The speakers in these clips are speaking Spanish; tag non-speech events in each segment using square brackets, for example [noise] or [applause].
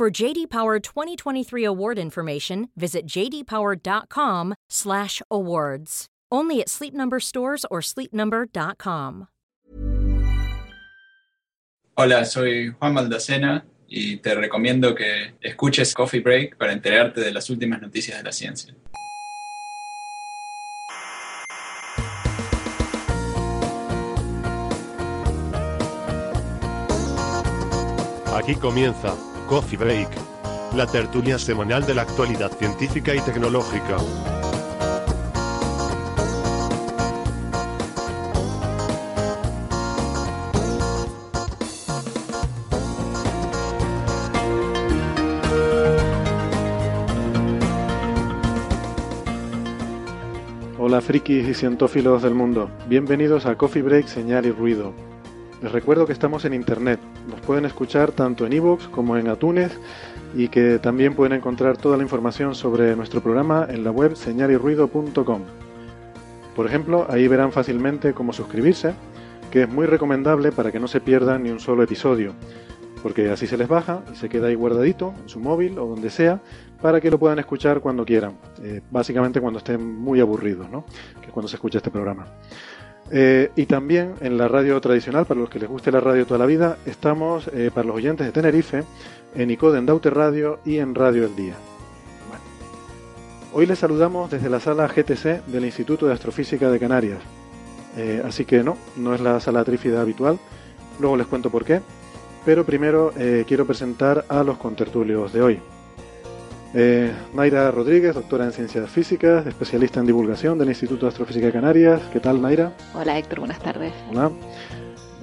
For JD Power 2023 award information, visit jdpower.com/awards. Only at Sleep Number stores or sleepnumber.com. Hola, soy Juan Maldacena y te recomiendo que escuches Coffee Break para enterarte de las últimas noticias de la ciencia. Aquí comienza Coffee Break, la tertulia semanal de la actualidad científica y tecnológica. Hola frikis y cientófilos del mundo, bienvenidos a Coffee Break Señal y Ruido. Les recuerdo que estamos en internet, nos pueden escuchar tanto en iVoox como en Atunes y que también pueden encontrar toda la información sobre nuestro programa en la web señalirruido.com. Por ejemplo, ahí verán fácilmente cómo suscribirse, que es muy recomendable para que no se pierdan ni un solo episodio, porque así se les baja y se queda ahí guardadito en su móvil o donde sea para que lo puedan escuchar cuando quieran, eh, básicamente cuando estén muy aburridos, ¿no? que es cuando se escucha este programa. Eh, y también en la radio tradicional, para los que les guste la radio toda la vida, estamos eh, para los oyentes de Tenerife, en ICODE, en Daute Radio y en Radio El Día. Hoy les saludamos desde la sala GTC del Instituto de Astrofísica de Canarias. Eh, así que no, no es la sala trífida habitual, luego les cuento por qué, pero primero quiero presentar a los contertulios de hoy. Eh, Naira Rodríguez, doctora en Ciencias Físicas, especialista en divulgación del Instituto de Astrofísica de Canarias. ¿Qué tal, Naira? Hola, Héctor, buenas tardes. Hola.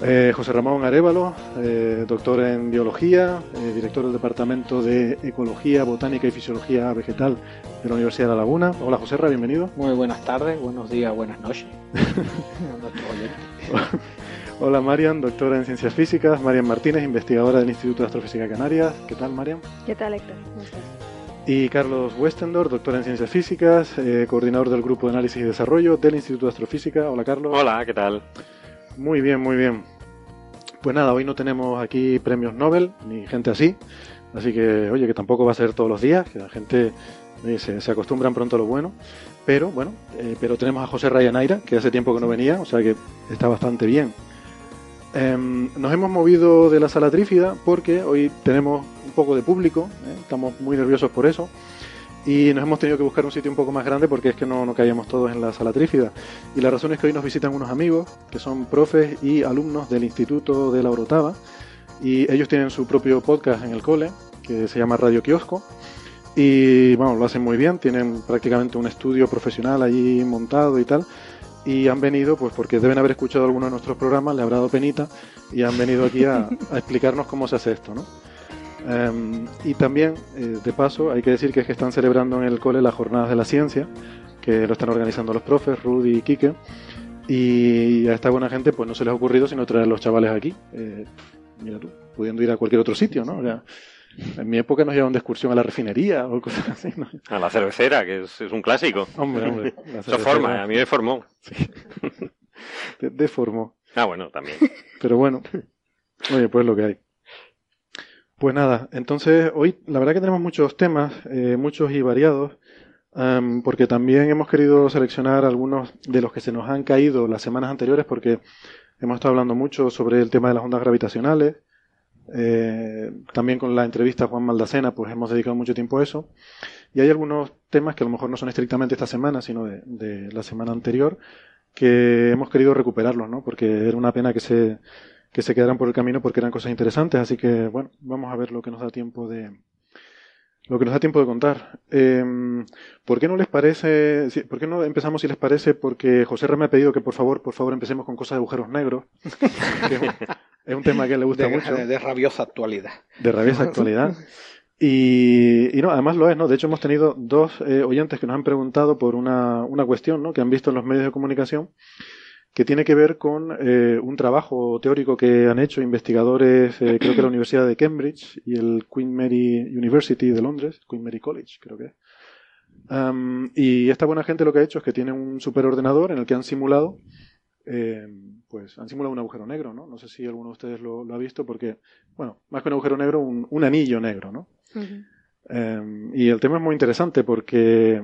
Eh, José Ramón Arevalo, eh, doctor en Biología, eh, director del Departamento de Ecología, Botánica y Fisiología Vegetal de la Universidad de La Laguna. Hola, José Ra, bienvenido. Muy buenas tardes, buenos días, buenas noches. [laughs] Hola, Marian, doctora en Ciencias Físicas. Marian Martínez, investigadora del Instituto de Astrofísica de Canarias. ¿Qué tal, Marian? ¿Qué tal, Héctor? ¿Cómo estás? Y Carlos Westendor, doctor en Ciencias Físicas, eh, coordinador del Grupo de Análisis y Desarrollo del Instituto de Astrofísica. Hola, Carlos. Hola, ¿qué tal? Muy bien, muy bien. Pues nada, hoy no tenemos aquí premios Nobel ni gente así, así que, oye, que tampoco va a ser todos los días, que la gente se, se, acostumbran pronto a lo bueno. Pero bueno, eh, pero tenemos a José Rayanaira, que hace tiempo que no venía, o sea que está bastante bien. Eh, nos hemos movido de la sala trífida porque hoy tenemos poco de público, ¿eh? estamos muy nerviosos por eso y nos hemos tenido que buscar un sitio un poco más grande porque es que no, no caíamos todos en la sala trífida. Y la razón es que hoy nos visitan unos amigos que son profes y alumnos del Instituto de la Orotava y ellos tienen su propio podcast en el cole que se llama Radio Kiosco y bueno, lo hacen muy bien, tienen prácticamente un estudio profesional allí montado y tal y han venido pues porque deben haber escuchado alguno de nuestros programas, le habrá dado penita y han venido aquí a, a [laughs] explicarnos cómo se hace esto, ¿no? Um, y también, eh, de paso, hay que decir que es que están celebrando en el cole las jornadas de la ciencia, que lo están organizando los profes, Rudy y Quique, y a esta buena gente pues no se les ha ocurrido sino traer a los chavales aquí, eh, mira tú, pudiendo ir a cualquier otro sitio, ¿no? O sea, en mi época nos llevaban de excursión a la refinería o cosas [laughs] así. ¿no? A la cervecera, que es, es un clásico. Hombre, hombre. Eso forma, a mí me formó. Sí. [laughs] De deformó. Ah, bueno, también. Pero bueno, oye, pues lo que hay. Pues nada, entonces hoy la verdad que tenemos muchos temas, eh, muchos y variados, um, porque también hemos querido seleccionar algunos de los que se nos han caído las semanas anteriores, porque hemos estado hablando mucho sobre el tema de las ondas gravitacionales, eh, también con la entrevista a Juan Maldacena, pues hemos dedicado mucho tiempo a eso. Y hay algunos temas que a lo mejor no son estrictamente esta semana, sino de, de la semana anterior, que hemos querido recuperarlos, ¿no? Porque era una pena que se, que se quedaran por el camino porque eran cosas interesantes. Así que, bueno, vamos a ver lo que nos da tiempo de, lo que nos da tiempo de contar. Eh, ¿Por qué no les parece, si, por qué no empezamos si les parece? Porque José R. me ha pedido que por favor, por favor empecemos con cosas de agujeros negros. que es, un, es, un, tema que le gusta de, mucho. De, de, rabiosa actualidad. De rabiosa actualidad. Y, y no, además lo es, ¿no? De hecho hemos tenido dos eh, oyentes que nos han preguntado por una, una cuestión, ¿no? Que han visto en los medios de comunicación que tiene que ver con eh, un trabajo teórico que han hecho investigadores, eh, creo que la Universidad de Cambridge y el Queen Mary University de Londres, Queen Mary College, creo que es. Um, y esta buena gente lo que ha hecho es que tiene un superordenador en el que han simulado, eh, pues han simulado un agujero negro, ¿no? No sé si alguno de ustedes lo, lo ha visto porque, bueno, más que un agujero negro, un, un anillo negro, ¿no? Um, y el tema es muy interesante porque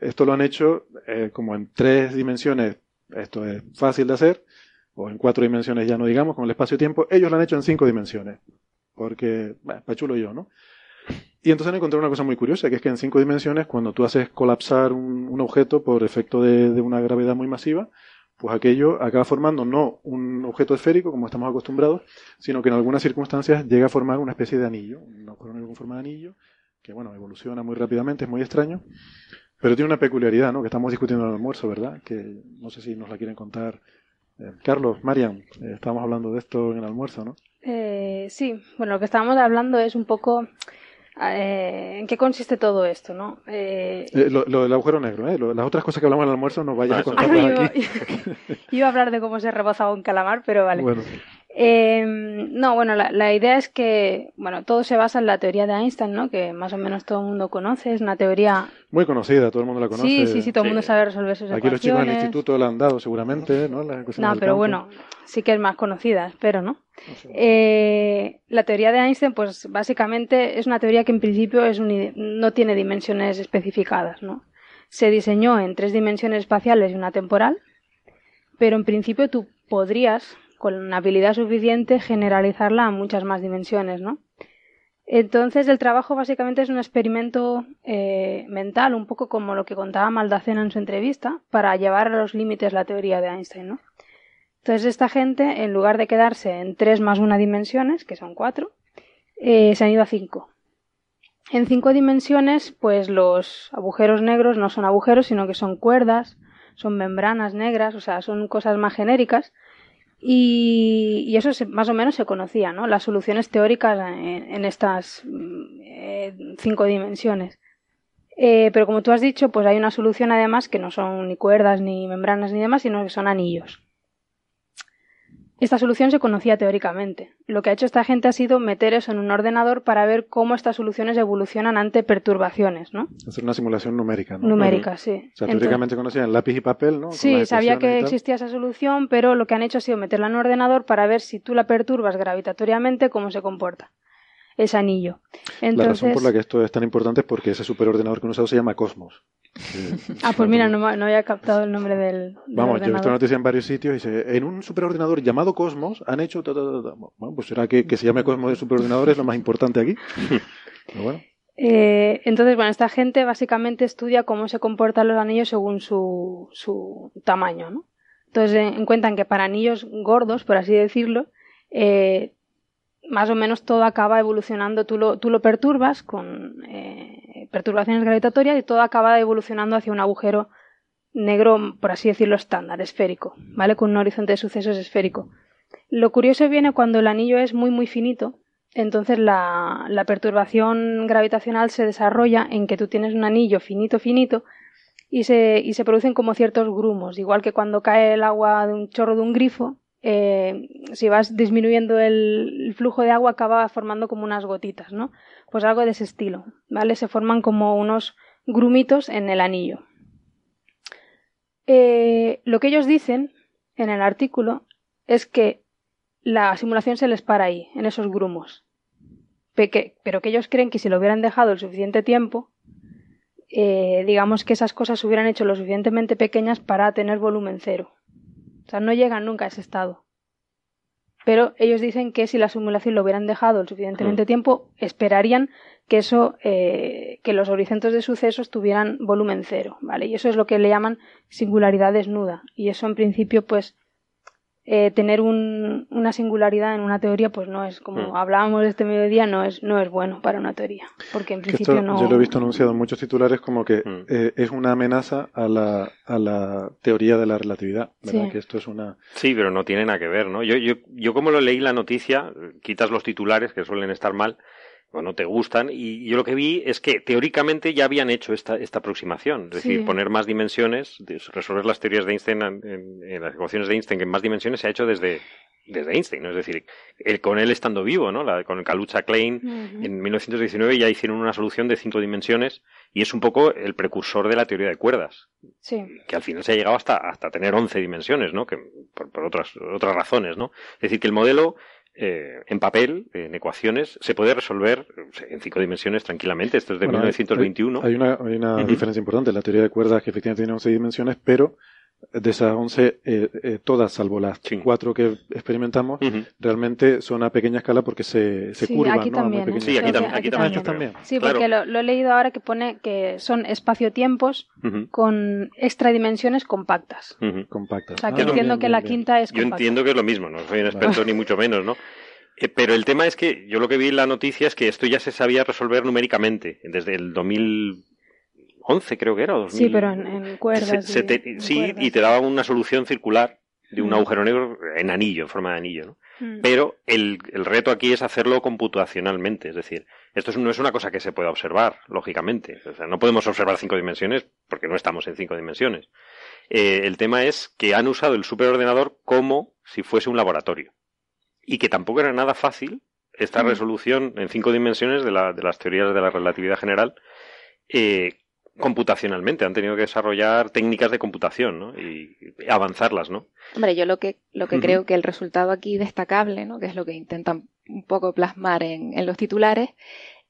esto lo han hecho eh, como en tres dimensiones esto es fácil de hacer, o en cuatro dimensiones ya no digamos, con el espacio-tiempo. Ellos lo han hecho en cinco dimensiones, porque, bueno, pa' chulo yo, ¿no? Y entonces han encontrado una cosa muy curiosa, que es que en cinco dimensiones, cuando tú haces colapsar un, un objeto por efecto de, de, una gravedad muy masiva, pues aquello acaba formando no un objeto esférico, como estamos acostumbrados, sino que en algunas circunstancias llega a formar una especie de anillo, un agujero negro con forma de anillo, que bueno, evoluciona muy rápidamente, es muy extraño, pero tiene una peculiaridad, ¿no? Que estamos discutiendo en el almuerzo, ¿verdad? Que no sé si nos la quieren contar. Eh, Carlos, Marian, eh, estábamos hablando de esto en el almuerzo, ¿no? Eh, sí, bueno, lo que estábamos hablando es un poco eh, en qué consiste todo esto, ¿no? Eh, lo, lo, del agujero negro, ¿eh? Lo, las otras cosas que hablamos en el almuerzo nos vayas a contar ah, aquí. Iba, [laughs] iba a hablar de cómo se rebozaba un calamar, pero vale. Bueno. Eh, no, bueno, la, la, idea es que, bueno, todo se basa en la teoría de Einstein, ¿no? Que más o menos todo el mundo conoce, es una teoría... Muy conocida, todo el mundo la conoce. Sí, sí, sí, todo el mundo sabe resolver sus Aquí ecuaciones. los chicos del instituto la han dado seguramente, ¿no? no, pero campo. bueno, sí que es más conocida, espero, ¿no? no sé. eh, la teoría de Einstein, pues básicamente es una teoría que en principio es un, no tiene dimensiones especificadas, ¿no? Se diseñó en tres dimensiones espaciales y una temporal, pero en principio tú podrías con habilidad suficiente generalizarla a muchas más dimensiones, ¿no? Entonces el trabajo básicamente es un experimento eh, mental, un poco como lo que contaba Maldacena en su entrevista, para llevar a los límites la teoría de Einstein, ¿no? Entonces esta gente, en lugar de quedarse en tres más una dimensiones, que son cuatro, eh, se han ido a cinco. En cinco dimensiones, pues los agujeros negros no son agujeros, sino que son cuerdas, son membranas negras, o sea, son cosas más genéricas y, eso se, más o menos se conocía, ¿no? Las soluciones teóricas en, estas eh, cinco dimensiones. Eh, pero como tú has dicho, pues hay una solución además que no son ni cuerdas, ni membranas, ni demás, sino que son anillos. Esta solución se conocía teóricamente. Lo que ha hecho esta gente ha sido meter eso en un ordenador para ver cómo estas soluciones evolucionan ante perturbaciones, ¿no? Hacer una simulación numérica, ¿no? Numérica, uh -huh. sí. O sea, teóricamente conocían lápiz y papel, ¿no? Con sí, sabía que existía esa solución, pero lo que han hecho ha sido meterla en un ordenador para ver si tú la perturbas gravitatoriamente, cómo se comporta ese anillo. Entonces... La razón por la que esto es tan importante es porque ese superordenador que hemos usado se llama Cosmos. [laughs] ah, pues mira, no, no, había captado el nombre del. del Vamos, yo he visto noticia en varios sitios y dice: en un superordenador llamado Cosmos han hecho. Ta, ta, ta, bueno, pues será que, que se llame Cosmos de superordenador es lo más importante aquí. [laughs] Pero bueno. Eh, entonces, bueno, esta gente básicamente estudia cómo se comportan los anillos según su, su tamaño, ¿no? Entonces, eh, encuentran que para anillos gordos, por así decirlo, eh, más o menos todo acaba evolucionando, tú lo, tú lo perturbas con eh, perturbaciones gravitatorias y todo acaba evolucionando hacia un agujero negro, por así decirlo, estándar, esférico, ¿vale? Con un horizonte de sucesos esférico. Lo curioso viene cuando el anillo es muy, muy finito, entonces la, la perturbación gravitacional se desarrolla en que tú tienes un anillo finito, finito, y se, y se producen como ciertos grumos, igual que cuando cae el agua de un chorro de un grifo, eh, si vas disminuyendo el, flujo de agua acaba formando como unas gotitas, ¿no? Pues algo de ese estilo, ¿vale? Se forman como unos grumitos en el anillo. Eh, lo que ellos dicen en el artículo es que la simulación se les para ahí, en esos grumos. Peque, pero que ellos creen que si lo hubieran dejado el suficiente tiempo, eh, digamos que esas cosas se hubieran hecho lo suficientemente pequeñas para tener volumen cero. O sea, no llegan nunca a ese estado. Pero ellos dicen que si la simulación lo hubieran dejado el suficientemente mm. tiempo, esperarían que eso, eh, que los horizontes de sucesos tuvieran volumen cero, ¿vale? Y eso es lo que le llaman singularidad desnuda. Y eso en principio, pues, eh, tener un, una singularidad en una teoría, pues no es, como mm. hablábamos de este mediodía, no es, no es bueno para una teoría. Porque en principio esto, no. Yo lo he visto anunciado en muchos titulares como que mm. eh, es una amenaza a la, a la teoría de la relatividad, ¿verdad? Sí. Que esto es una. Sí, pero no tiene nada que ver, ¿no? Yo, yo, yo como lo leí la noticia, quitas los titulares que suelen estar mal, o no te gustan. Y yo lo que vi es que teóricamente ya habían hecho esta, esta aproximación, es decir, poner más dimensiones, resolver las teorías de Einstein en, las ecuaciones de Einstein en más dimensiones se ha hecho desde, desde Einstein, ¿no? es decir, el, con él estando vivo, ¿no? La, con Kalucha Klein en 1919 ya hicieron una solución de cinco dimensiones y es un poco el precursor de la teoría de cuerdas, sí. que al final se ha llegado hasta, hasta tener 11 dimensiones, ¿no? Que, por, por otras, otras razones, ¿no? Es decir, que el modelo eh, en papel, en ecuaciones, se puede resolver en cinco dimensiones tranquilamente. Esto es de 1921. Hay, una, hay una diferencia importante. La teoría de cuerdas que efectivamente tiene 11 dimensiones, pero de esas 11, eh, eh, todas, salvo las cuatro que experimentamos, realmente son a pequeña escala porque se, se curvan, aquí ¿no? También, sí, aquí, también. Sí, porque lo, he leído ahora que pone que son espacio-tiempos con extradimensiones compactas. Compactas. O sea, que ah, entiendo que la quinta es compacta. Yo entiendo que es lo mismo, no soy un experto ni mucho menos, ¿no? Eh, pero el tema es que yo lo que vi en la noticia es que esto ya se sabía resolver numéricamente desde el 2000 11 creo que era. 2000. Sí, pero en, cuerdas. sí, y te daba una solución circular de un mm. agujero negro en anillo, en forma de anillo, ¿no? Mm. Pero el, el, reto aquí es hacerlo computacionalmente, es decir, esto no es una cosa que se pueda observar, lógicamente. O sea, no podemos observar cinco dimensiones porque no estamos en cinco dimensiones. Eh, el tema es que han usado el superordenador como si fuese un laboratorio. Y que tampoco era nada fácil esta mm. resolución en cinco dimensiones de, la, de, las teorías de la relatividad general eh, computacionalmente, han tenido que desarrollar técnicas de computación ¿no? y avanzarlas, ¿no? Hombre, yo lo que, lo que creo que el resultado aquí destacable, ¿no? que es lo que intentan un poco plasmar en, en los titulares,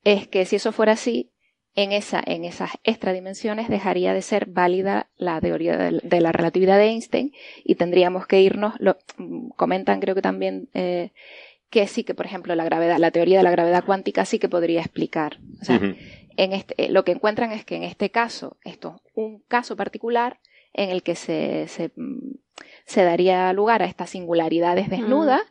es que si eso fuera así, en, esa, en esas extradimensiones dejaría de ser válida la teoría de, la relatividad de Einstein y tendríamos que irnos, lo, comentan creo que también eh, que sí que, por ejemplo, la gravedad, la teoría de la gravedad cuántica sí que podría explicar. O sea, en este, eh, lo que encuentran es que en este caso, esto es un caso particular en el que se, se, mm, daría lugar a estas singularidades desnudas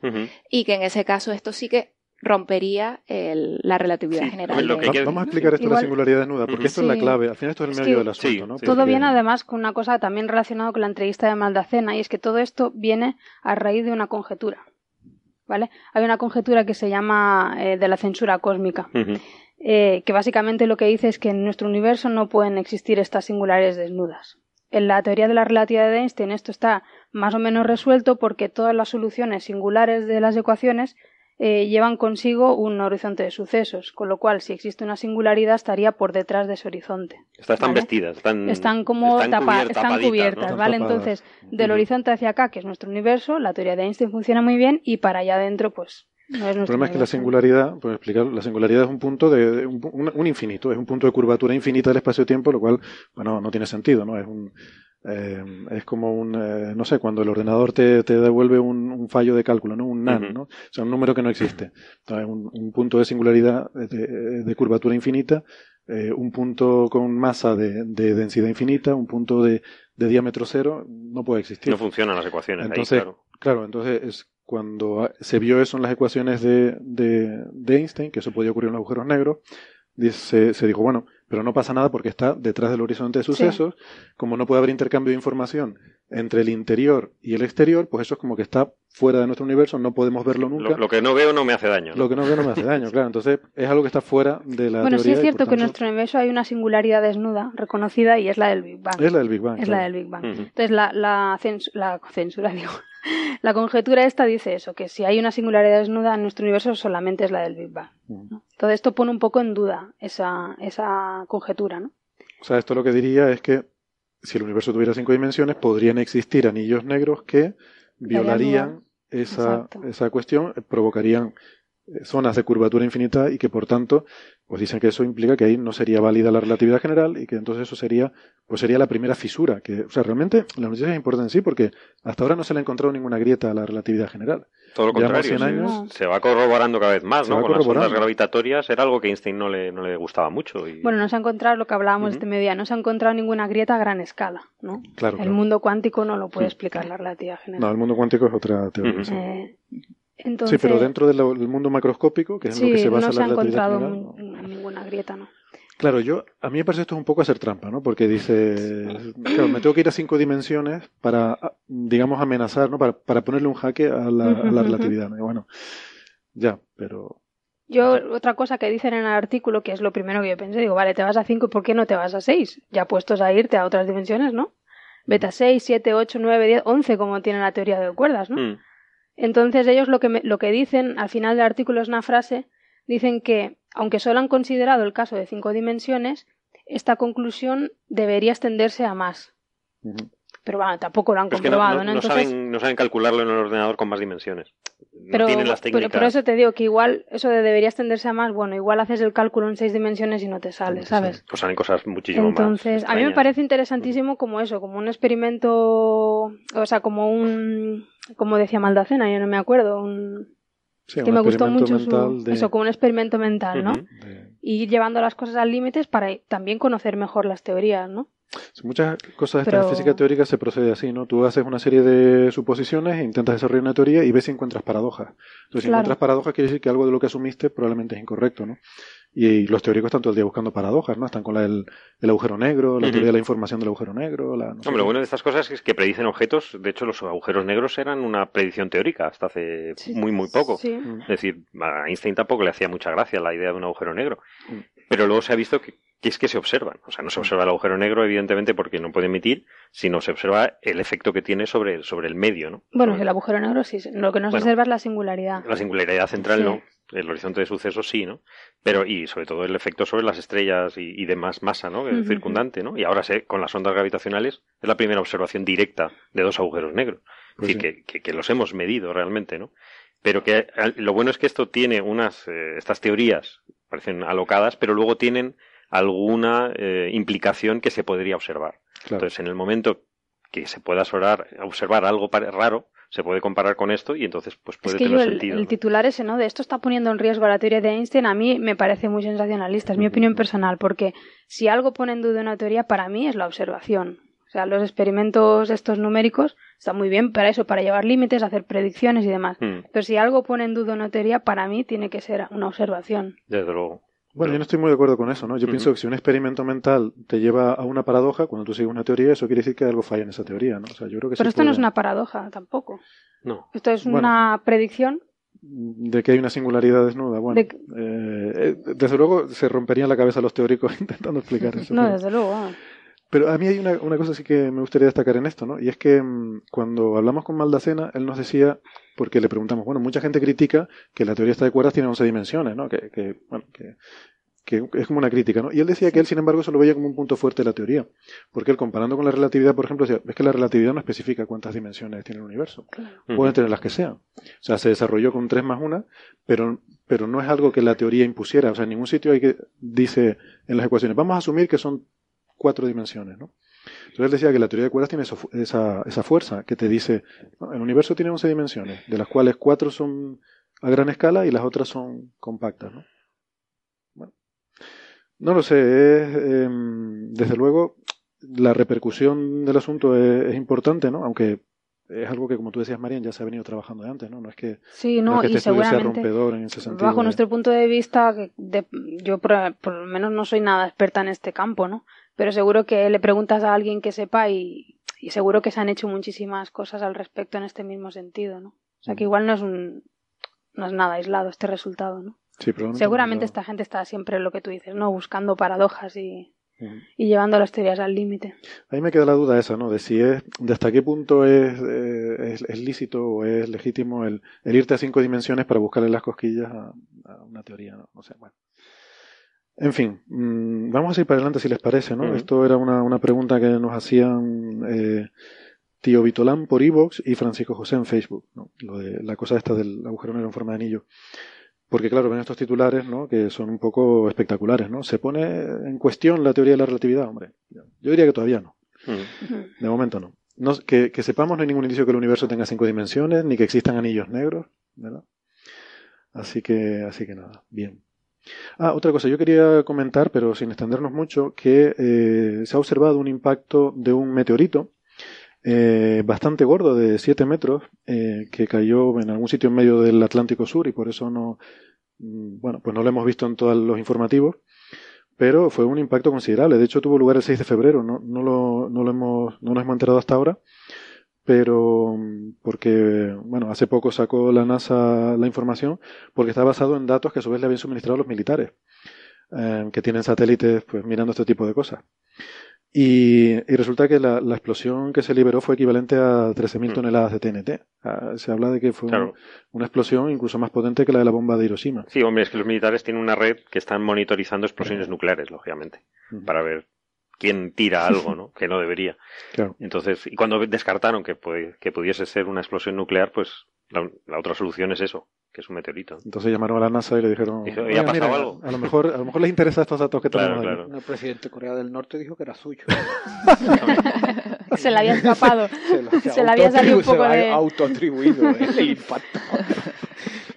y que en ese caso esto sí que rompería la relatividad general. Vamos a explicar esto de la singularidad desnuda, porque esto es la clave. Al final esto es el medio del asunto. ¿no? Todo viene además con una cosa también relacionada con la entrevista de Maldacena, y es que todo esto viene a raíz de una conjetura. ¿Vale? Hay una conjetura que se llama eh, de la censura cósmica. Eh, que básicamente lo que dice es que en nuestro universo no pueden existir estas singulares desnudas. En la teoría de la relatividad de Einstein esto está más o menos resuelto porque todas las soluciones singulares de las ecuaciones eh, llevan consigo un horizonte de sucesos, con lo cual si existe una singularidad estaría por detrás de ese horizonte. Están vestidas, están, están como están cubiertas, ¿vale? Entonces, del horizonte hacia acá, que es nuestro universo, la teoría de Einstein funciona muy bien y para allá adentro, pues el problema es que la singularidad, por explicar, la singularidad es un punto de, un, infinito, es un punto de curvatura infinita del espacio-tiempo, lo cual, bueno, no tiene sentido, ¿no? Es un, eh, es como un, eh, no sé, cuando el ordenador te, te devuelve un, fallo de cálculo, ¿no? Un NaN, ¿no? O sea, un número que no existe. Entonces, un, un punto de singularidad de, curvatura infinita, eh, un punto con masa de, densidad infinita, un punto de, diámetro cero, no puede existir. No funcionan las ecuaciones. Entonces, claro. claro, entonces es cuando se vio eso en las ecuaciones de, de, Einstein, que eso podía ocurrir en los agujeros negros, se, se dijo, bueno, pero no pasa nada porque está detrás del horizonte de sucesos. Como no puede haber intercambio de información entre el interior y el exterior, pues eso es como que está fuera de nuestro universo, no podemos verlo nunca. Lo, que no veo no me hace daño. Lo que no veo no me hace daño, claro. Entonces es algo que está fuera de la bueno, sí es cierto que en nuestro universo hay una singularidad desnuda reconocida y es la del Big Bang. Es la del Big Bang. Es la del Big Bang. Entonces la, la, la censura, [laughs] digo, la conjetura esta dice eso, que si hay una singularidad desnuda en nuestro universo solamente es la del Big Bang. Todo esto pone un poco en duda esa, esa conjetura, ¿no? O sea, esto lo que diría es que si el universo tuviera cinco dimensiones, podrían existir anillos negros que violarían esa, esa cuestión, provocarían zonas de curvatura infinita y que por tanto pues dicen que eso implica que ahí no sería válida la relatividad general y que entonces eso sería, pues sería la primera fisura. Que, o sea, realmente la noticia es importante en sí porque hasta ahora no se le ha encontrado ninguna grieta a la relatividad general. Todo lo contrario, se va corroborando cada vez más, ¿no? Con las ondas gravitatorias era algo que Einstein no le, no le gustaba mucho. Y... Bueno, no se ha encontrado lo que hablábamos este mediodía, no se ha encontrado ninguna grieta a gran escala, ¿no? Claro. El mundo cuántico no lo puede explicar la relatividad general. No, el mundo cuántico es otra teoría. sí, pero dentro del mundo macroscópico, que es en lo que se basa no se ha encontrado ninguna grieta, ¿no? Claro, yo a mí me parece esto un poco hacer trampa, ¿no? Porque dice, claro, me tengo que ir a cinco dimensiones para, digamos, amenazar, ¿no? Para, para ponerle un jaque a la, relatividad. ¿no? bueno, ya, pero Yo, otra cosa que dicen en el artículo, que es lo primero que yo pensé, digo, vale, te vas a 5, ¿por qué no te vas a 6? Ya puestos a irte a otras dimensiones, ¿no? Vete a 6, 7, 8, 9, 10, 11, como tiene la teoría de cuerdas, ¿no? Mm. Entonces ellos lo que, me- lo que dicen al final del artículo es una frase, dicen que, aunque solo han considerado el caso de cinco dimensiones, esta conclusión debería extenderse a más. Pero bueno, tampoco lo han Pero es que no, comprobado, no- ¿no? no Entonces, saben, no saben calcularlo en el ordenador con más dimensiones. No pero, tienen las pero técnicas. por eso te digo que igual eso de debería extenderse a más, bueno, igual haces el cálculo en seis dimensiones y no te sale, ¿sabes? Pues salen cosas muchísimo Entonces, más. a mí me parece interesantísimo como eso, como un experimento, o sea, como un, como decía Maldacena, yo no me acuerdo, un, Sí, que me gustó mucho su, de- eso, como un experimento mental, ¿no? De- Y ir llevando las cosas al límite para también conocer mejor las teorías, ¿no? Muchas cosas de esta Pero- física teórica se procede así, ¿no? Tú haces una serie de suposiciones, e intentas desarrollar una teoría y ves si encuentras paradojas. Entonces, si Claro. encuentras paradojas, quiere decir que algo de lo que asumiste probablemente es incorrecto, ¿no? Y los teóricos están todo el día buscando paradojas, ¿no? Están con la del el agujero negro, la teoría de la información del agujero negro, la... no Hombre, lo bueno de estas cosas es que predicen objetos. De hecho, los agujeros negros eran una predicción teórica hasta hace Sí. muy, muy poco. Sí. Mm. Es decir, a Einstein tampoco le hacía mucha gracia la idea de un agujero negro. Mm. Pero luego se ha visto que, que es que se observan. O sea, no se observa el agujero negro, evidentemente, porque no puede emitir, sino se observa el efecto que tiene sobre, sobre el medio, ¿no? Bueno, el agujero negro sí, lo que no se Bueno. observa es la singularidad. La singularidad central Sí. no. El horizonte de sucesos sí, ¿no? Pero, y sobre todo el efecto sobre las estrellas y, y demás masa, ¿no? El circundante, ¿no? Y ahora sé, con las ondas gravitacionales, es la primera observación directa de dos agujeros negros. Pues es decir, que, que- que los hemos medido realmente, ¿no? Pero que al- lo bueno es que esto tiene unas, eh, estas teorías, parecen alocadas, pero luego tienen alguna eh, implicación que se podría observar. Claro. Entonces, en el momento que se pueda observar, observar algo raro, se puede comparar con esto y entonces pues Es puede que tener yo el, sentido. el ¿no? titular ese, ¿no? De esto está poniendo en riesgo la teoría de Einstein, a mí me parece muy sensacionalista, es mi opinión personal, porque si algo pone en duda una teoría, para mí es la observación. O sea, los experimentos estos numéricos están muy bien para eso, para llevar límites, hacer predicciones y demás. Mm, Pero si algo pone en duda una teoría, para mí tiene que ser una observación. desde luego. Bueno, yo no estoy muy de acuerdo con eso, ¿no? Yo Ujú. pienso que si un experimento mental te lleva a una paradoja, cuando tú sigues una teoría, eso quiere decir que algo falla en esa teoría, ¿no? O sea, yo creo que Pero sí esto no es puede- una paradoja tampoco. No. Esto es Bueno. una predicción. de que hay una singularidad desnuda. Bueno, De eh, eh, desde luego se romperían la cabeza los teóricos [laughs] intentando explicar eso. No, pero- desde luego. vamos. Pero a mí hay una, una cosa sí que me gustaría destacar en esto, ¿no? Y es que mm, cuando hablamos con Maldacena, él nos decía, porque le preguntamos, bueno, mucha gente critica que la teoría esta de cuerdas tiene 11 dimensiones, ¿no? Que, que, bueno, que, que es como una crítica, ¿no? Y él decía que él, sin embargo, eso lo veía como un punto fuerte de la teoría. Porque él, comparando con la relatividad, por ejemplo, decía, es que la relatividad no especifica cuántas dimensiones tiene el universo. Pueden tener las que sean. O sea, se desarrolló con tres más una, pero, pero no es algo que la teoría impusiera. O sea, en ningún sitio hay que, dice en las ecuaciones, vamos a asumir que son cuatro dimensiones, ¿no? Entonces él decía que la teoría de cuerdas tiene eso- esa, esa fuerza que te dice, ¿no? el universo tiene 11 dimensiones, de las cuales cuatro son a gran escala y las otras son compactas, ¿no? Bueno, no lo sé, es, em, desde luego la repercusión del asunto es, es importante, ¿no? Aunque es algo que, como tú decías, Marian, ya se ha venido trabajando de antes, ¿no? No es que, Sí, no no, es que y este seguramente. rompedor en ese sentido. Bajo de- nuestro punto de vista, de- yo por, por lo menos no soy nada experta en este campo, ¿no? Pero seguro que le preguntas a alguien que sepa y, y seguro que se han hecho muchísimas cosas al respecto en este mismo sentido, ¿no? O sea que igual no es un no es nada aislado este resultado, ¿no? Sí, Seguramente esta gente está siempre lo que tú dices, ¿no? Buscando paradojas y, llevando las teorías al límite. Ahí me queda la duda esa, ¿no? De si es, de hasta qué punto es, eh, es, es lícito o es legítimo el, el irte a cinco dimensiones para buscarle las cosquillas a, a una teoría, ¿no? Sé, bueno. En fin, mm, vamos a ir para adelante si les parece, ¿no? Esto era una, una pregunta que nos hacían eh, Tío Vitolán por iVoox y Francisco José en Facebook, ¿no? Lo de la cosa esta del agujero negro en forma de anillo. Porque claro, ven estos titulares, ¿no? Que son un poco espectaculares, ¿no? Se pone en cuestión la teoría de la relatividad, hombre. Yo diría que todavía no. Mm. De momento no. No- que, que sepamos, no hay ningún indicio que el universo tenga cinco dimensiones, ni que existan anillos negros, ¿verdad? Así que, así que nada, bien. Ah, otra cosa, yo quería comentar, pero sin extendernos mucho, que eh, se ha observado un impacto de un meteorito eh, bastante gordo, de 7 metros, eh, que cayó en algún sitio en medio del Atlántico Sur y por eso no, mm, bueno, pues no lo hemos visto en todos los informativos, pero fue un impacto considerable. De hecho, tuvo lugar el 6 de febrero, no, no, lo, no, lo hemos, no nos hemos enterado hasta ahora, pero porque, bueno, hace poco sacó la NASA la información porque está basado en datos que a su vez le habían suministrado los militares, eh, que tienen satélites pues mirando este tipo de cosas. Y, resulta que la, explosión que se liberó fue equivalente a 13.000 mm. toneladas de TNT. Ah, se habla de que fue una explosión incluso más potente que la de la bomba de Hiroshima. Sí, hombre, es que los militares tienen una red que están monitorizando explosiones nucleares, lógicamente, para ver quién tira [laughs] algo, ¿no? que no debería. Entonces, y cuando descartaron que, que pudiese ser una explosión nuclear, pues la, otra solución es eso, que es un meteorito. Entonces llamaron a la NASA y le dijeron, ¿ha pasado algo? A lo mejor, a lo mejor les interesa estos datos que tenemos claro. El presidente de Corea del Norte dijo que era suyo. [laughs] se le había escapado. Se, le había salido un poco de autoatribuido [laughs] el impacto.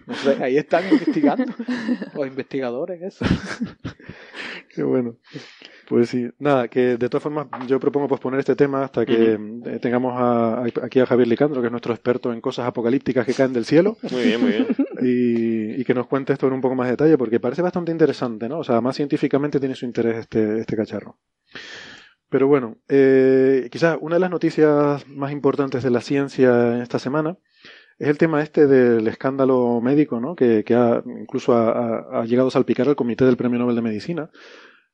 No sé, ahí están investigando los investigadores eso. Qué bueno. Pues sí, nada, que de todas formas yo propongo posponer este tema hasta que eh, tengamos aquí a Javier Licandro, que es nuestro experto en cosas apocalípticas que caen del cielo. Muy bien, muy bien. [laughs] Y, que nos cuente esto en un poco más de detalle, porque parece bastante interesante, ¿no? O sea, más científicamente tiene su interés este, este cacharro. Pero bueno, eh, quizás una de las noticias más importantes de la ciencia en esta semana es el tema este del escándalo médico, ¿no? Que, ha, incluso ha, ha, llegado a salpicar al Comité del Premio Nobel de Medicina,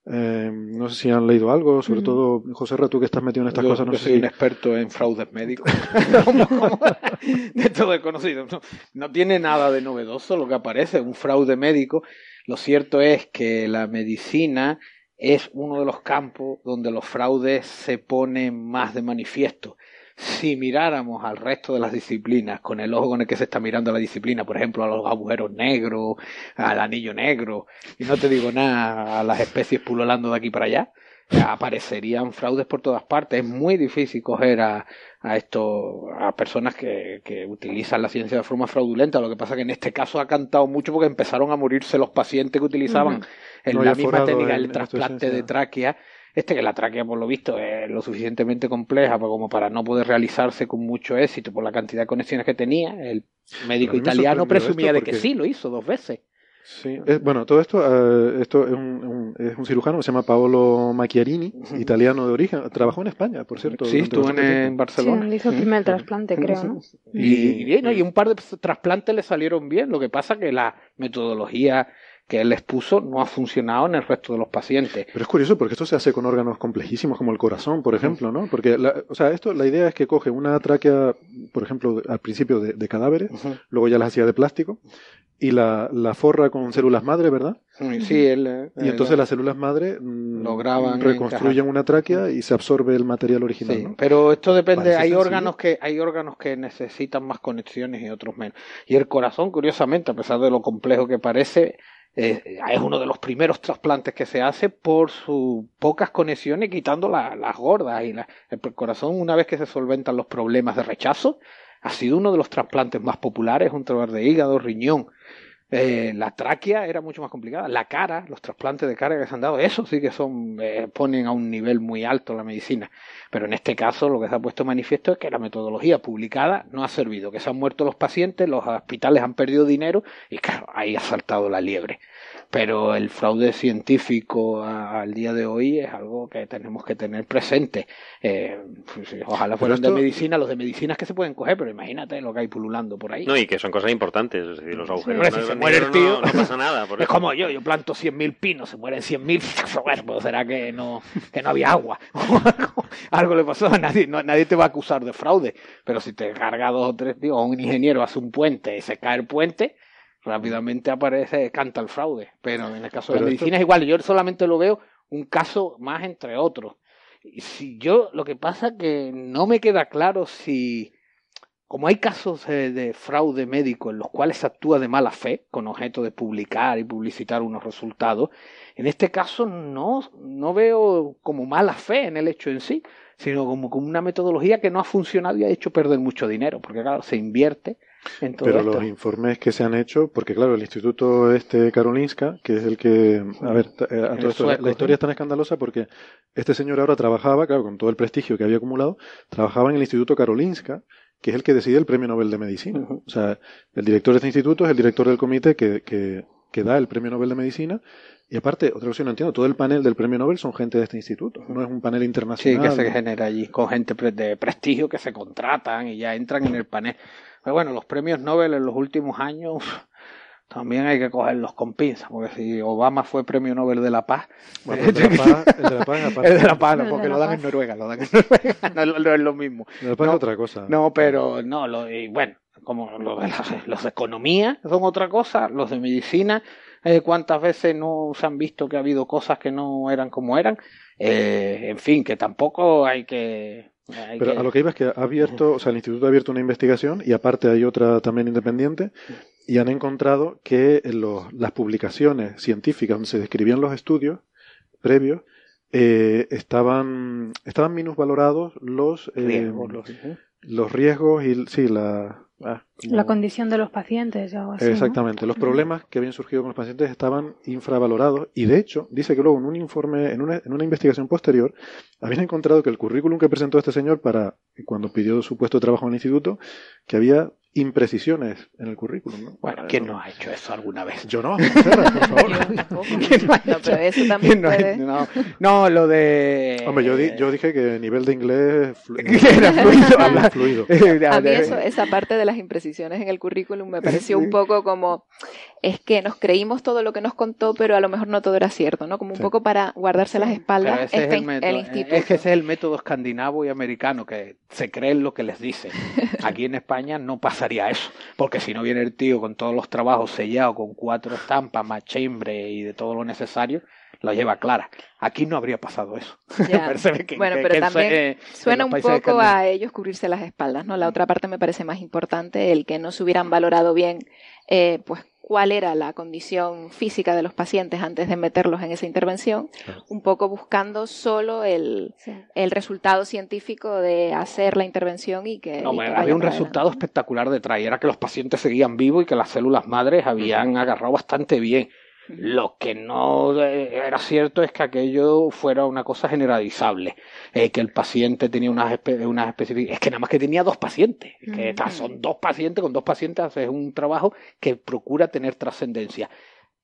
eh, no sé si han leído algo, sobre mm. todo José Ra, tú que estás metido en estas cosas. No yo sé soy un experto en fraudes médicos. [laughs] [laughs] de todo he conocido. No, tiene nada de novedoso lo que aparece, un fraude médico. Lo cierto es que la medicina es uno de los campos donde los fraudes se ponen más de manifiesto si miráramos al resto de las disciplinas con el ojo con el que se está mirando la disciplina, por ejemplo, a los agujeros negros, al anillo negro, y no te digo nada, a las especies pululando de aquí para allá, aparecerían fraudes por todas partes. Es muy difícil coger a, a esto, a personas que, que, utilizan la ciencia de forma fraudulenta. Lo que pasa que en este caso ha cantado mucho porque empezaron a morirse los pacientes que utilizaban en la misma técnica el trasplante de tráquea este que la tráquea, por lo visto, es lo suficientemente compleja como para no poder realizarse con mucho éxito por la cantidad de conexiones que tenía. El médico italiano presumía de que sí, lo hizo dos veces. Sí, bueno, todo esto, eh, esto es un, es un, cirujano que se llama Paolo Macchiarini, italiano de origen. Trabajó en España, por cierto. Sí, estuvo en, Barcelona. Sí, hizo el primer trasplante, creo, ¿no? Y, y, y, un par de trasplantes le salieron bien. Lo que pasa que la metodología que él les puso no ha funcionado en el resto de los pacientes. Pero es curioso porque esto se hace con órganos complejísimos como el corazón, por ejemplo, ¿no? Porque, la, o sea, esto, la idea es que coge una tráquea, por ejemplo, al principio de, cadáveres, luego ya las hacía de plástico, y la, la, forra con células madre, ¿verdad? Sí, él, y entonces las células madre mm, lograban reconstruyen una tráquea y se absorbe el material original. Sí, pero esto depende, hay órganos que hay órganos que necesitan más conexiones y otros menos. Y el corazón, curiosamente, a pesar de lo complejo que parece, eh, es uno de los primeros trasplantes que se hace por sus pocas conexiones, quitando las gordas y el corazón, una vez que se solventan los problemas de rechazo, ha sido uno de los trasplantes más populares, un trasplante de hígado, riñón. Eh, la tráquea era mucho más complicada. La cara, los trasplantes de cara que se han dado, eso sí que son, eh, ponen a un nivel muy alto la medicina. Pero en este caso lo que se ha puesto manifiesto es que la metodología publicada no ha servido, que se han muerto los pacientes, los hospitales han perdido dinero y claro, ahí ha saltado la liebre pero el fraude científico al día de hoy es algo que tenemos que tener presente. Eh, pues, ojalá fueran de medicina, los de medicinas que se pueden coger, pero imagínate lo que hay pululando por ahí. No, y que son cosas importantes, es decir, los agujeros. si se muere el tío, no, pasa nada. es como yo, yo planto 100.000 pinos, se mueren 100.000, bueno, pues será que no, que no había agua. [laughs] algo le pasó, nadie, nadie te va a acusar de fraude, pero si te carga dos o tres tíos, o un ingeniero hace un puente y se cae el puente, rápidamente aparece, canta el fraude. Pero en el caso de la medicina es igual, yo solamente lo veo un caso más entre otros. Y si yo, lo que pasa que no me queda claro si, como hay casos de fraude médico en los cuales se actúa de mala fe, con objeto de publicar y publicitar unos resultados, en este caso no, no veo como mala fe en el hecho en sí, sino como, como una metodología que no ha funcionado y ha hecho perder mucho dinero, porque claro, se invierte pero los informes que se han hecho, porque claro, el Instituto este Karolinska, que es el que, a ver, eh, la historia es tan escandalosa porque este señor ahora trabajaba, claro, con todo el prestigio que había acumulado, trabajaba en el Instituto Karolinska, que es el que decide el Premio Nobel de Medicina. O sea, el director de este instituto es el director del comité que, que, que da el Premio Nobel de Medicina. Y aparte, otra cosa no entiendo, todo el panel del Premio Nobel son gente de este instituto, no es un panel internacional. Sí, que se genera allí, con gente de prestigio que se contratan y ya entran en el panel. Pero bueno, los premios Nobel en los últimos años también hay que cogerlos con pinzas, porque si Obama fue premio Nobel de la Paz, [laughs] el de la Paz, el de la Paz, el de la Paz porque lo dan en Noruega, lo dan en [laughs] Noruega, no, es lo mismo. El de la Paz es otra cosa. No, pero no, lo, y bueno, como los de, los de economía son otra cosa, los de medicina, eh, cuántas veces no se han visto que ha habido cosas que no eran como eran, eh, en fin, que tampoco hay que pero a lo que iba es que ha abierto, o sea, el instituto ha abierto una investigación y aparte hay otra también independiente y han encontrado que los, las publicaciones científicas donde se describían los estudios previos eh, estaban estaban minusvalorados los eh, riesgos, los, los, riesgos y sí la ah, la condición de los pacientes o así, exactamente los problemas que habían surgido con los pacientes estaban infravalorados y de hecho dice que luego en un informe en una, en una investigación posterior habían encontrado que el currículum que presentó este señor para cuando pidió su puesto de trabajo en el instituto que había imprecisiones en el currículum. ¿no? Bueno, ¿quién no ha hecho eso alguna vez? Yo no, por favor. [laughs] [laughs] no, pero eso también puede... no, no, lo de... Hombre, yo, di, yo dije que nivel de inglés [laughs] era fluido. fluido. A mí eso, esa parte de las imprecisiones en el currículum me pareció un poco como es que nos creímos todo lo que nos contó, pero a lo mejor no todo era cierto, ¿no? Como un poco para guardarse las espaldas este, es el, método, instituto. Es que ese es el método escandinavo y americano, que se creen lo que les dicen. [laughs] Aquí en España no pasaría eso, porque si no viene el tío con todos los trabajos sellados, con cuatro estampas, más chambre y de todo lo necesario, lo lleva clara. Aquí no habría pasado eso. [laughs] bueno, pero también suena un poco a ellos cubrirse las espaldas, ¿no? La otra parte me parece más importante, el que no se hubieran valorado bien, eh, pues cuál era la condición física de los pacientes antes de meterlos en esa intervención, un poco buscando solo el, el, resultado científico de hacer la intervención y que... No, había un resultado espectacular detrás, y era que los pacientes seguían vivos y que las células madres habían agarrado bastante bien. Lo que no eh, era cierto es que aquello fuera una cosa generalizable, eh, que el paciente tenía unas, unas específicas... Es que nada más que tenía dos pacientes, que son dos pacientes, con dos pacientes es un trabajo que procura tener trascendencia.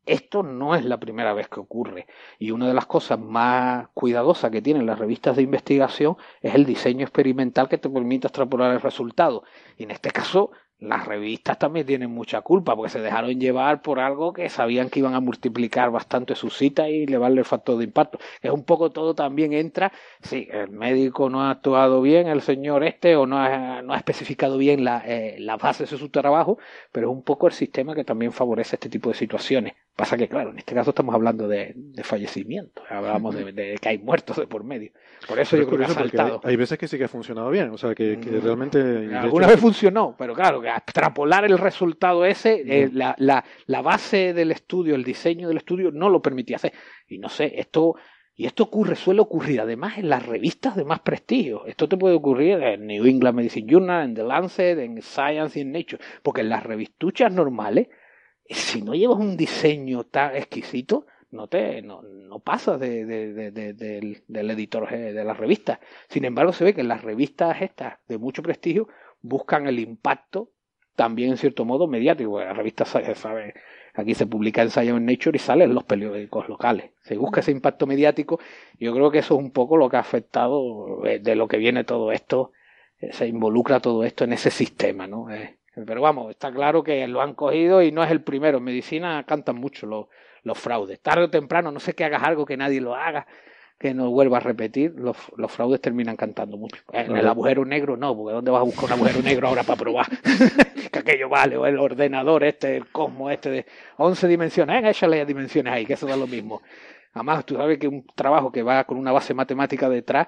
Esto no es la primera vez que ocurre. Y una de las cosas más cuidadosas que tienen las revistas de investigación es el diseño experimental que te permite extrapolar el resultado. Y en este caso las revistas también tienen mucha culpa porque se dejaron llevar por algo que sabían que iban a multiplicar bastante sus citas y elevarle el factor de impacto. Es un poco todo también entra, sí, el médico no ha actuado bien, el señor este, o no ha, no ha especificado bien la, eh, la base de su trabajo, pero es un poco el sistema que también favorece este tipo de situaciones. Pasa que, claro, en este caso estamos hablando de, de fallecimiento, hablamos de, que hay muertos de por medio. Por eso yo creo que ha saltado. Hay, veces que sí que ha funcionado bien, o sea, que, mm. realmente... Alguna vez funcionó, pero claro, que extrapolar el resultado ese, eh, la, la, la base del estudio, el diseño del estudio no lo permitía hacer. Y no sé, esto... Y esto ocurre, suele ocurrir además en las revistas de más prestigio. Esto te puede ocurrir en New England Medicine Journal, en The Lancet, en Science y en Nature. Porque en las revistuchas normales si no llevas un diseño tan exquisito, no te no, no pasas de, de, del, del, editor de la revista. Sin embargo, se ve que las revistas estas de mucho prestigio buscan el impacto también en cierto modo mediático. La revista sabe, aquí se publica ensayo en Nature y salen los periódicos locales. Se busca ese impacto mediático. Yo creo que eso es un poco lo que ha afectado eh, de lo que viene todo esto. Eh, se involucra todo esto en ese sistema, ¿no? Eh, pero vamos, está claro que lo han cogido y no es el primero. En medicina cantan mucho los, los fraudes. Tarde o temprano, no sé que hagas algo que nadie lo haga, que no vuelva a repetir, los, los fraudes terminan cantando mucho. En el agujero negro no, porque ¿dónde vas a buscar un agujero negro ahora para probar? [laughs] que aquello vale, o el ordenador este, el cosmos este de 11 dimensiones, eh, échale dimensiones ahí, que eso da lo mismo. Además, tú sabes que un trabajo que va con una base matemática detrás,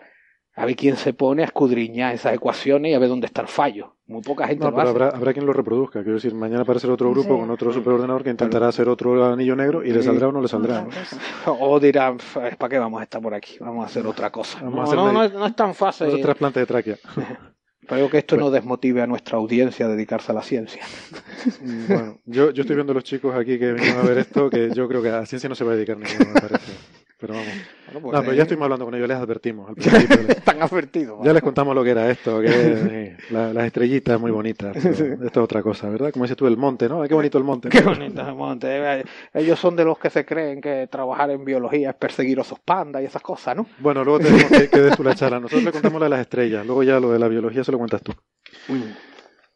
a ver quién se pone a escudriñar esas ecuaciones y a ver dónde está el fallo. Muy poca gente no, pero Habrá, quien lo reproduzca. Quiero decir, mañana aparecerá otro grupo con otro superordenador que intentará hacer otro anillo negro y le saldrá o no le saldrá. [laughs] O dirán, ¿para qué vamos a estar por aquí? Vamos a hacer otra cosa. no, no, no, es, tan fácil. Otro trasplante de tráquea. [laughs] Espero que esto no desmotive a nuestra audiencia a dedicarse a la ciencia. [laughs] Bueno, yo, yo estoy viendo a los chicos aquí que vienen a ver esto, que yo creo que a la ciencia no se va a dedicar ninguno, me parece. Pero vamos. Bueno, pues no, pero ya estuvimos hablando con ellos, les advertimos. Al principio, [laughs] Están advertidos. Ya les contamos lo que era esto, que [laughs] la, las estrellitas muy bonitas. Esto es otra cosa, ¿verdad? Como dices tú, el monte, ¿no? Qué bonito el monte. Qué bonito el monte. Ellos son de los que se creen que trabajar en biología es perseguir osos pandas y esas cosas, ¿no? Bueno, luego tenemos que, que des tú la charla. Nosotros le contamos lo de las estrellas, luego ya lo de la biología se lo cuentas tú.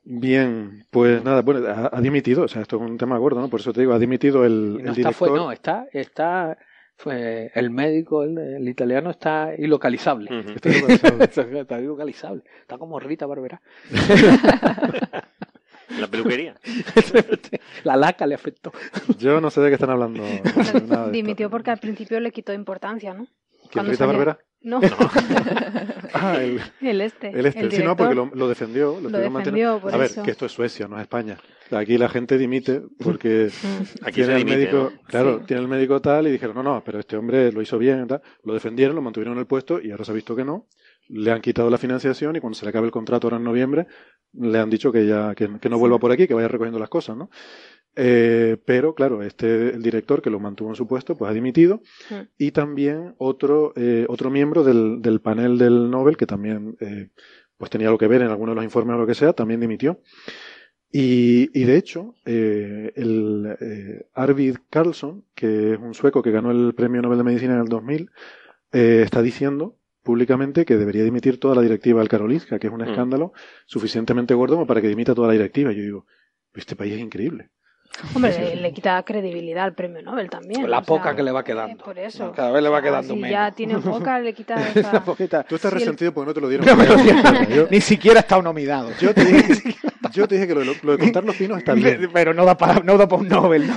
Bien, pues nada, bueno, ha, dimitido, o sea, esto es un tema gordo, ¿no? Por eso te digo, ha dimitido el, no el está. Fue, no, está, está fue el médico, el, el, italiano está ilocalizable. Uh -huh. Está ilocalizable. [laughs] está ilocalizable. Está como Rita Barberá. [laughs] La peluquería. [laughs] La laca le afectó. Yo no sé de qué están hablando. Dimitió porque al principio le quitó importancia, ¿no? ¿Quién, Rita Barberá? No. [laughs] ah, el, el, este. El este. El sí, no, porque lo, lo defendió. Lo, lo defendió por A ver, eso. que esto es Suecia, no es España. Aquí la gente dimite porque [laughs] Aquí tiene se el médico, ¿no? claro, Sí. tiene el médico tal y dijeron, no, no, pero este hombre lo hizo bien, tal. lo defendieron, lo mantuvieron en el puesto y ahora se ha visto que no. Le han quitado la financiación y cuando se le acabe el contrato ahora en noviembre, le han dicho que ya, que, que no vuelva por aquí, que vaya recogiendo las cosas, ¿no? Eh, pero claro, este el director que lo mantuvo en su puesto, pues ha dimitido Mm. y también otro eh, otro miembro del, del panel del Nobel que también eh, pues tenía algo que ver en alguno de los informes o lo que sea, también dimitió. Y, y de hecho, eh, el eh, Arvid Carlson, que es un sueco que ganó el premio Nobel de Medicina en el 2000, eh, está diciendo públicamente que debería dimitir toda la directiva del Karolinska, que es un Mm. escándalo suficientemente gordo como para que dimita toda la directiva. Yo digo, este país es increíble. Hombre, le, le quita credibilidad al premio Nobel también. La poca sea, que le va eh, quedando. Por eso. Cada vez le va O sea, quedando si menos. ya tiene poca, le quita [laughs] Esa poquita. Tú estás el- resentido porque no te lo dieron. [laughs] No me lo dieron. [laughs] yo, Ni siquiera está nominado. yo te dije, yo te dije que lo, de- lo de contar los pinos está bien. Pero no da para no da para un Nobel. ¿no?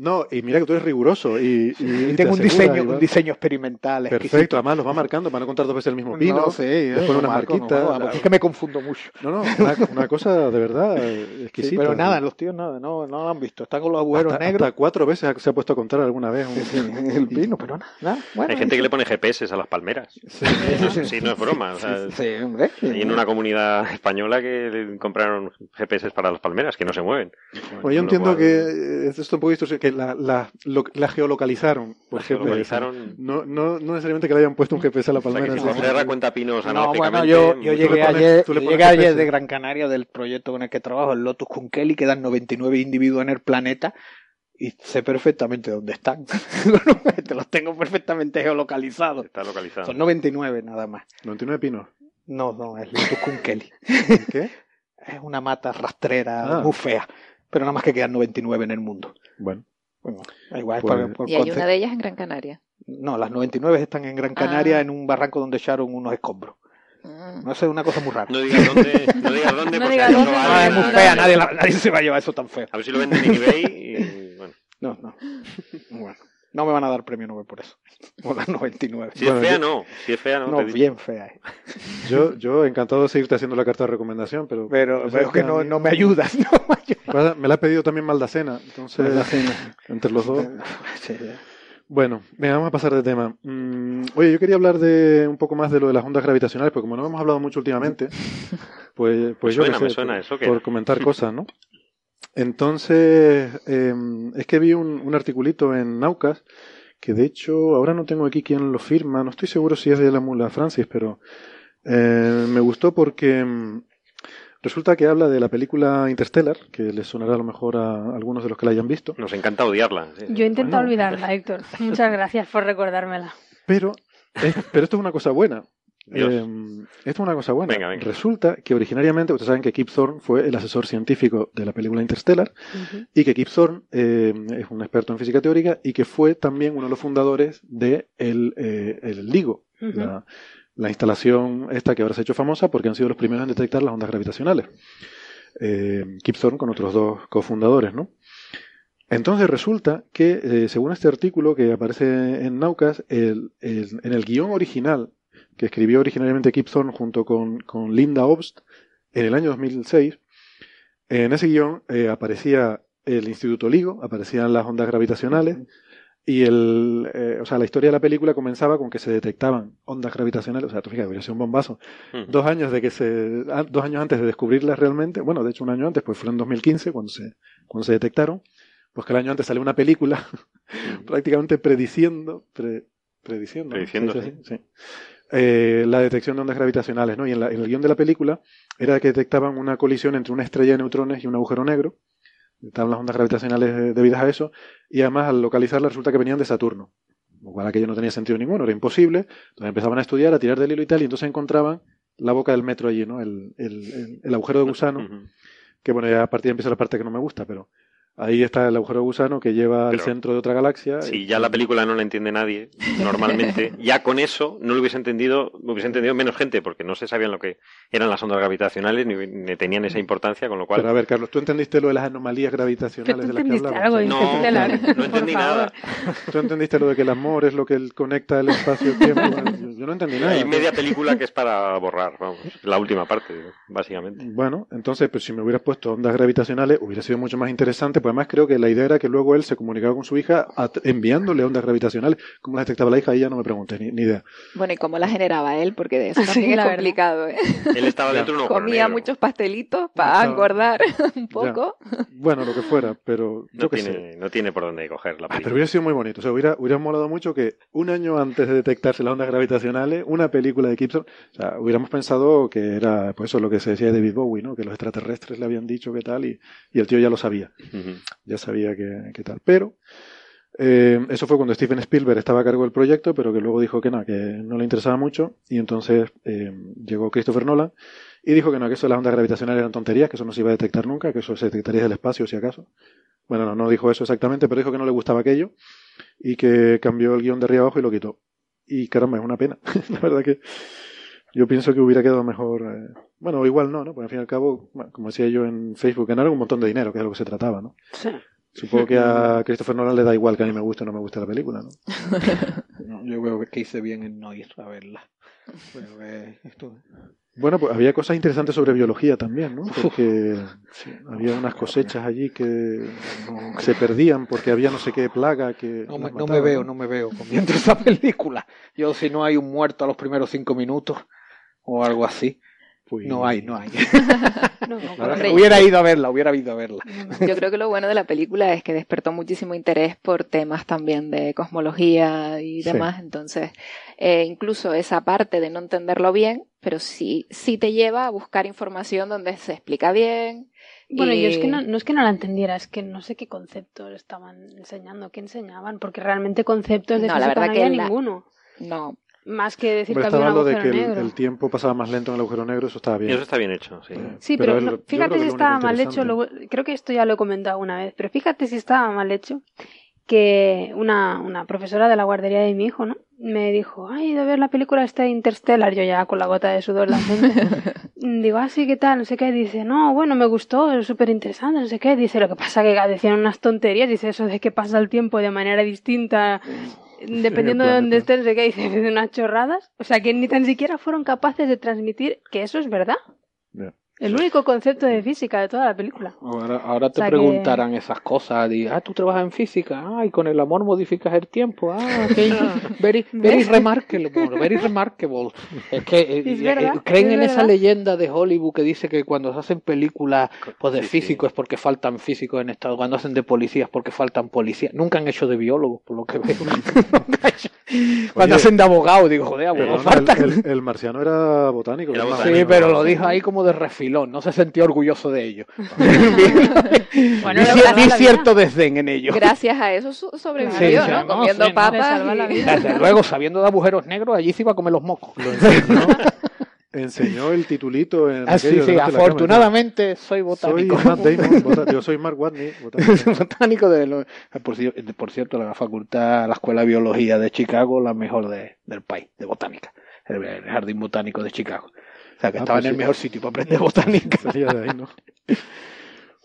No, y mira que tú eres riguroso y, y- y Y te tengo un diseño, y un diseño experimental. Perfecto, además los va marcando para no contar dos veces el mismo pino. No después Marco, no jodas, porque es que me confundo mucho. No, no, una, una cosa de verdad Sí, exquisita. pero nada, los tíos nada, no, no lo han visto. Están con los agujeros hasta, negros. hasta cuatro veces se ha puesto a contar alguna vez. un- [laughs] Sí, el pino, pero nada. nada. Bueno, Hay gente que le pone GPS a las palmeras. [laughs] Sí. Sí, no es broma. O sea, Sí, hombre. hay en una comunidad española que compraron GPS para las palmeras que no se mueven. Bueno, yo entiendo cual- que esto es un poco distorsionado, que la, la, lo- la geolocalizaron. Por La ejemplo, geolocalizaron. No, no, no necesariamente que le hayan puesto un GPS a la O sea, palmera. que si en José ese- Ra cuenta pinos No, bueno, yo, yo llegué pones- ayer, yo llegué ayer de Gran Canaria del proyecto con el que trabajo, el Lotus Kunkeli, quedan 99 individuos en el planeta y sé perfectamente dónde están. [laughs] Te los tengo perfectamente geolocalizados. Está localizado. Son 99 nada más. 99 pinos. No, no, es Lotus Kunkeli. ¿Qué? [laughs] Es una mata rastrera Ah. muy fea, pero nada más que quedan 99 en el mundo. Bueno, Bueno, igual, es Pues- por- por Y hay una de ellas en Gran Canaria. No, las 99 están en Gran Canaria Ah. en un barranco donde echaron unos escombros. Mm. No sé, una cosa muy rara. No digas dónde, no digas dónde, [laughs] No acaso dónde, No, es muy fea, nadie, la- nadie se va a llevar eso tan feo. A ver si lo venden en eBay y bueno. No, no. [laughs] Bueno, no me van a dar premio Nobel por eso. Por las 99. Si Bueno, es fea, yo- no. Si es fea, no. No, te digo. bien fea. eh. yo, yo encantado de seguirte haciendo la carta de recomendación, pero. Pero veo es que no, no me ayudas. [laughs] No me ayudas. Me la ha pedido también Maldacena, entonces. Maldacena. Entre los dos. [laughs] Sí, Bueno, venga, vamos a pasar de tema. Mm, oye, yo quería hablar de un poco más de lo de las ondas gravitacionales, porque como no hemos hablado mucho últimamente, [laughs] pues, pues yo suena, me suena por, eso que por comentar cosas, ¿no? Entonces, eh, es que vi un, un articulito en Naucas, que de hecho ahora no tengo aquí quién lo firma, no estoy seguro si es de la Mula Francis, pero eh, me gustó porque mm, resulta que habla de la película Interstellar, que les sonará a lo mejor a algunos de los que la hayan visto. Nos encanta odiarla. sí. Yo intento Bueno. olvidarla, Héctor. Muchas gracias por recordármela. Pero, es- pero esto es una cosa buena. Eh, esto es una cosa buena. Venga, venga. Resulta que originariamente, ustedes saben que Kip Thorne fue el asesor científico de la película Interstellar y que Kip Thorne eh, es un experto en física teórica y que fue también uno de los fundadores de el, eh, el LIGO, la, la instalación esta que ahora se ha hecho famosa porque han sido los primeros en detectar las ondas gravitacionales. Eh, Kip Thorne con otros dos cofundadores, ¿no? Entonces resulta que, eh, según este artículo que aparece en Naucas, el- el- en el guion original que escribió originalmente Thorne junto con, con Linda Obst en el año 2006, en ese guion eh, aparecía el Instituto LIGO, aparecían las ondas gravitacionales y el, eh, o sea, la historia de la película comenzaba con que se detectaban ondas gravitacionales, o sea, tú fíjate, hubiera sido un bombazo. Mm. Dos años de que se, dos años antes de descubrirlas realmente, bueno, de hecho un año antes, pues fue en 2015 cuando se, cuando se detectaron, pues que el año antes salió una película [laughs] prácticamente prediciendo, pre- prediciendo. Prediciendo, Sí, sí. sí, sí. Eh, la detección de ondas gravitacionales, ¿no? Y en, la- en el guion de la película era que detectaban una colisión entre una estrella de neutrones y un agujero negro. Estaban las ondas gravitacionales debidas a eso. Y además, al localizarla, resulta que venían de Saturno. Lo cual aquello no tenía sentido ninguno, era imposible. Entonces empezaban a estudiar, a tirar del hilo y tal, y entonces encontraban la boca del metro allí, ¿no? El, el- el- el agujero de gusano. Que bueno, ya a partir de ahí empieza la parte que no me gusta, pero ahí está el agujero gusano que lleva al Pero- centro de otra galaxia. Si ya la película no la entiende nadie, [laughs] normalmente, ya con eso no lo hubiese entendido, lo hubiese entendido menos gente, porque no se sabían lo que eran las ondas gravitacionales ni, ni tenían esa importancia, con lo cual. Pero a ver, Carlos, ¿tú entendiste lo de las anomalías ¿Que gravitacionales de las que hablamos? algo? No, no entendí nada. ¿Tú entendiste lo de que el amor es lo que el- conecta el espacio [laughs] no entendí nada. Hay media película que es para borrar, vamos, la última parte, básicamente. Bueno, entonces, pues si me hubieras puesto ondas gravitacionales, hubiera sido mucho más interesante. Pues además creo que la idea era que luego él se comunicaba con su hija enviándole ondas gravitacionales. ¿Cómo las detectaba la hija? Ahí ya no me pregunté, ni, ni idea. Bueno, ¿y cómo la generaba él? Porque de eso [laughs] Sí, también la es verdad. complicado, ¿eh? Él estaba dentro de un Comía negro. muchos pastelitos para Estaba- engordar [laughs] un poco. Bueno, lo que fuera, pero yo No qué sé. tiene, no tiene por dónde coger la Ah, pero película. hubiera sido muy bonito. O sea, hubiera, hubiera molado mucho que un año antes de detectarse las ondas gravitacionales, una película de Gibson, o sea, hubiéramos pensado que era, pues eso, lo que se decía de David Bowie, ¿no? Que los extraterrestres le habían dicho que tal y, y el tío ya lo sabía. Ya sabía que, que tal. Pero, eh, eso fue cuando Steven Spielberg estaba a cargo del proyecto, pero que luego dijo que no, que no le interesaba mucho. Y entonces eh, llegó Christopher Nolan y dijo que no, que eso de las ondas gravitacionales eran tonterías, que eso no se iba a detectar nunca, que eso se detectaría del espacio, si acaso. Bueno, no, no dijo eso exactamente, pero dijo que no le gustaba aquello y que cambió el guion de arriba abajo y lo quitó. Y caramba, es una pena. [laughs] La verdad que yo pienso que hubiera quedado mejor. eh, Bueno, igual no, ¿no? Porque al fin y al cabo, bueno, como decía yo en Facebook, ganaron un montón de dinero, que es de lo que se trataba, ¿no? Sí. Supongo que a Christopher Nolan le da igual que a mí me guste o no me guste la película, ¿no? [laughs] No, yo creo que hice bien en no ir a verla. Pero, eh, esto- Bueno, pues había cosas interesantes sobre biología también, ¿no? Porque sí, había unas cosechas allí que se perdían porque había no sé qué plaga que. No, me, no me veo, no me veo viendo [laughs] esa película. Yo si no hay un muerto a los primeros cinco minutos o algo así, Pues- no hay, no hay. [laughs] No, hubiera ido a verla, hubiera ido a verla. Yo creo que lo bueno de la película es que despertó muchísimo interés por temas también de cosmología y Sí. demás. Entonces, eh, incluso esa parte de no entenderlo bien, pero sí, sí te lleva a buscar información donde se explica bien. Bueno, y- yo es que no, no es que no la entendiera, es que no sé qué conceptos estaban enseñando, qué enseñaban, porque realmente conceptos de No, la física verdad no que había la- ninguno. No, Más que decir Hombre, que había estaba un lo de agujero que el, negro. el tiempo pasaba más lento en el agujero negro, eso estaba bien. Eso está bien hecho, sí. Sí, pero, lo- yo fíjate si es lo estaba mal hecho, luego- creo que esto ya lo he comentado una vez, pero fíjate si estaba mal hecho que una, una profesora de la guardería de mi hijo, ¿no? Me dijo, ay, he ido a ver la película esta de Interstellar, yo ya con la gota de sudor la frente. [laughs] Digo, ah, sí, ¿qué tal? No sé qué. Dice, no, bueno, me gustó, es súper interesante, no sé qué. Dice, lo que pasa que decían unas tonterías, dice eso de que pasa el tiempo de manera distinta [laughs] dependiendo de dónde estés, sé qué, dice, de unas chorradas. O sea, que ni tan siquiera fueron capaces de transmitir que eso es verdad. El único concepto de física de toda la película. Ahora, ahora te O sea que- preguntarán esas cosas. di, ah, tú trabajas en física. Ah, y con el amor modificas el tiempo. Ah, ok. [laughs] Very, [laughs] very remarkable. Very remarkable. Es que eh, Es eh, verdad, eh, creen es en esa verdad. leyenda de Hollywood que dice que cuando se hacen películas pues, de Sí, físicos es porque faltan físicos en Estado. Cuando hacen de policías porque faltan policías. Nunca han hecho de biólogos, por lo que veo. Nunca han hecho- Cuando Oye, hacen de abogado, digo, joder, no, el, el- el marciano era botánico. Era botánico. Sí, pero lo dijo ahí como de no se sentía orgulloso de ello. [laughs] Bueno, la cierto desdén en ello. gracias a eso sobrevivió, Sí, ¿no? no, Comiendo sí, no. Papas. la y- vida. Desde [laughs] luego, sabiendo de agujeros negros, allí se iba a comer los mocos. Lo enseñó, enseñó el titulito en Ah, sí, aquello sí, afortunadamente soy cámara. Soy botánico. Matt Damon, bota- yo soy Mark Watney, [laughs] botánico. botánico de lo- por, por cierto, la facultad, la Escuela de Biología de Chicago, la mejor de- del país, de botánica. El, el Jardín Botánico de Chicago. O sea, que Ah, estaba pues en el sí. mejor sitio para aprender botánica. [laughs] Sería de ahí, ¿no?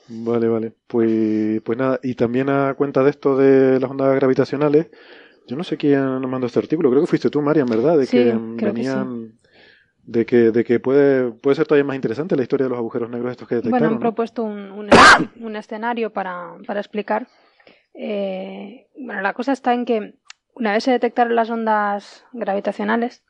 Vale, vale. Pues, pues nada, y también a cuenta de esto de las ondas gravitacionales, yo no sé quién nos mandó este artículo, creo que fuiste tú, Marian, ¿verdad? De Sí, que creo que venían, de que, de que puede, puede ser todavía más interesante la historia de los agujeros negros estos que Bueno, detectaron. han ¿no? propuesto un, un, un escenario para, para explicar. Eh, bueno, la cosa está en que una vez se detectaron las ondas gravitacionales,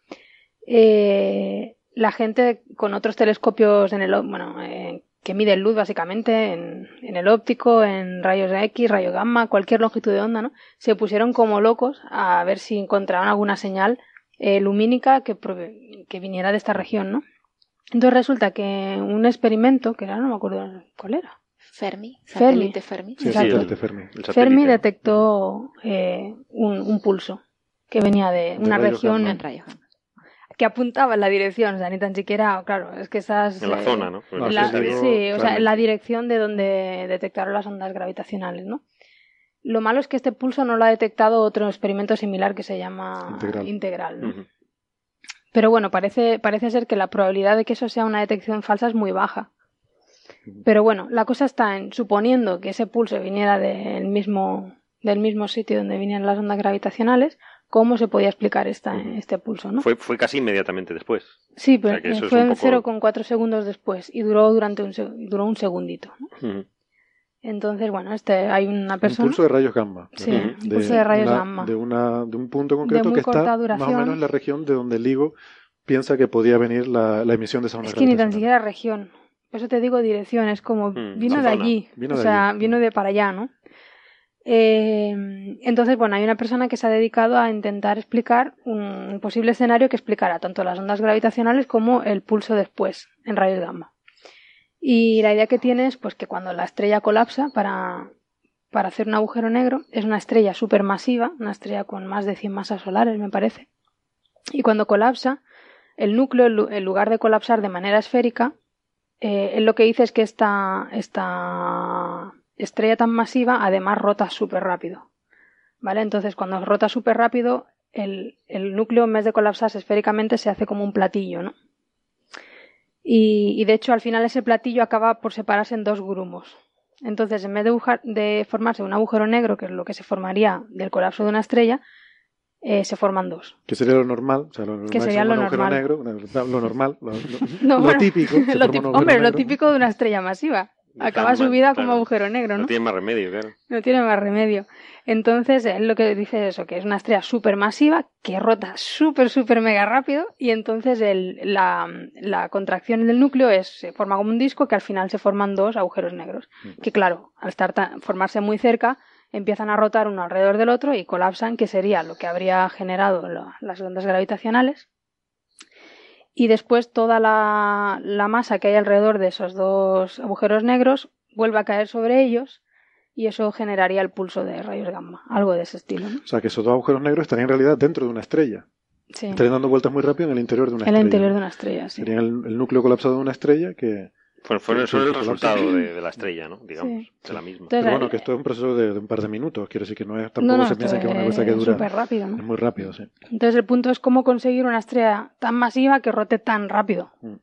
eh, la gente con otros telescopios en el, o- bueno, eh, que mide luz básicamente en, en, el óptico, en rayos X, rayo gamma, cualquier longitud de onda, ¿no? Se pusieron como locos a ver si encontraban alguna señal eh, lumínica que, que viniera de esta región, ¿no? Entonces resulta que un experimento, que era, no me acuerdo cuál era. Fermi, satélite Fermi. Sí, satélite Fermi. Fermi detectó eh, un, un, pulso que venía de una región en rayos que apuntaba en la dirección, o sea, ni tan siquiera, claro, es que estás... En la eh, zona, ¿no? en la- sí, o sea, en la dirección de donde detectaron las ondas gravitacionales, ¿no? Lo malo es que este pulso no lo ha detectado otro experimento similar que se llama Integral. ¿no? Pero bueno, parece, parece ser que la probabilidad de que eso sea una detección falsa es muy baja. Pero bueno, la cosa está en, suponiendo que ese pulso viniera del mismo, del mismo sitio donde vinieron las ondas gravitacionales, ¿cómo se podía explicar esta, este pulso, no? Fue, fue casi inmediatamente después. Sí, O pero sea que fue un en poco- 0,4 segundos después y duró durante un, duró un segundito. Entonces, bueno, este, hay una Un persona... pulso de rayos gamma. Sí, un pulso de rayos una- gamma. De, una, de un punto concreto que está más o menos en la región de donde el LIGO piensa que podía venir la, la emisión de esa onda Es que ni tan siquiera región. Por eso te digo dirección, es como Mm, vino de zona. allí, Vino o de sea, allí. vino de para allá, ¿no? Eh, entonces, bueno, hay una persona que se ha dedicado a intentar explicar un posible escenario que explicara tanto las ondas gravitacionales como el pulso después en rayos gamma. Y la idea que tiene es pues, que cuando la estrella colapsa para, para hacer un agujero negro, es una estrella supermasiva, una estrella con más de 100 masas solares, me parece. Y cuando colapsa, el núcleo, en lugar de colapsar de manera esférica, eh, él lo que dice es que esta, esta estrella tan masiva además rota súper rápido. ¿Vale? Entonces, cuando rota súper rápido, el, el núcleo en vez de colapsarse esféricamente se hace como un platillo, ¿no? Y, y de hecho, al final ese platillo acaba por separarse en dos grumos. Entonces, en vez de, formarse un agujero negro, que es lo que se formaría del colapso de una estrella, eh, se forman dos. Que sería lo normal. O sea, lo normal Que sería lo normal. negro, lo normal, lo, lo- [laughs] No, lo bueno, típico. lo hombre, lo típico de una estrella masiva. Acaba su vida como agujero negro, No ¿no? tiene más remedio, claro. No tiene más remedio. Entonces, él lo que dice es eso, que es una estrella súper masiva, que rota súper, súper mega rápido, y entonces el- la, la contracción del núcleo es, se forma como un disco que al final se forman dos agujeros negros. Que claro, al estar tan- formarse muy cerca, empiezan a rotar uno alrededor del otro y colapsan, que sería lo que habría generado la- las ondas gravitacionales. Y después toda la, la masa que hay alrededor de esos dos agujeros negros vuelve a caer sobre ellos y eso generaría el pulso de rayos gamma, algo de ese estilo. ¿no? O sea, que esos dos agujeros negros estarían en realidad dentro de una estrella. Sí, Estarían dando vueltas muy rápido en el interior de una en el estrella. interior de una estrella, sí. Serían el, el núcleo colapsado de una estrella que... Fue, fue- el resultado de, de la estrella, ¿no? Digamos, Sí. de la misma. Entonces, Pero bueno, eh, que esto es un proceso de, de un par de minutos. Quiere decir que no es tampoco no, no, se piensa que es una cosa que dura... súper rápido, Es muy rápido, sí. Entonces el punto es cómo conseguir una estrella tan masiva que rote tan rápido. Mm.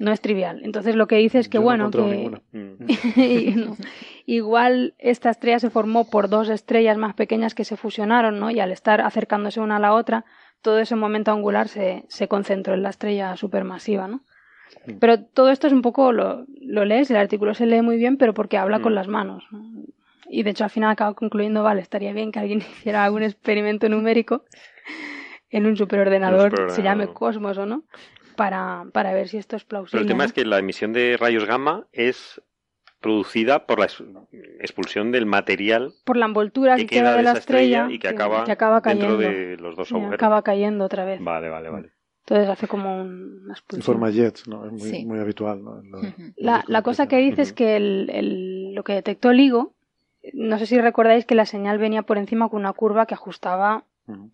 No es trivial. Entonces lo que dice es que Yo bueno, que. Mm. [laughs] Igual esta estrella se formó por dos estrellas más pequeñas que se fusionaron, ¿no? Y al estar acercándose una a la otra, todo ese momento angular se, se concentró en la estrella supermasiva, ¿no? Mm. Pero todo esto es un poco, lo, lo lees, el artículo se lee muy bien, pero porque habla con Mm. las manos. ¿no? Y de hecho al final acaba concluyendo, vale, estaría bien que alguien [laughs] hiciera algún experimento numérico en un superordenador, se llame Cosmos o no, para, para ver si esto es Pero plausible. el tema ¿no? es que la emisión de rayos gamma es producida por la ex- expulsión del material Por la envoltura que que queda de la estrella estrella y que acaba, acaba cayendo. dentro de los dos agujeros. acaba cayendo otra vez. Vale, vale, vale. Entonces hace como un- una En forma jets, ¿no? Es muy, Sí. muy habitual, ¿no? En lo- Ujú. La, la cosa que dice es que el, el- lo que detectó LIGO, no sé si recordáis que la señal venía por encima con una curva que ajustaba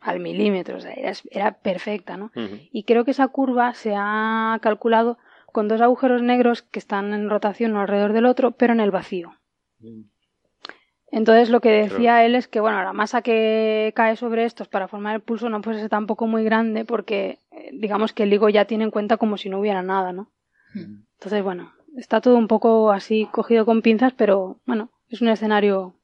al milímetro, o sea, era, era perfecta, ¿no? Y creo que esa curva se ha calculado con dos agujeros negros que están en rotación uno alrededor del otro, pero en el vacío. Entonces lo que decía él es que bueno, la masa que cae sobre estos para formar el pulso no puede ser tampoco muy grande porque digamos que el LIGO ya tiene en cuenta como si no hubiera nada, ¿no? Entonces bueno, está todo un poco así cogido con pinzas, pero bueno, es un escenario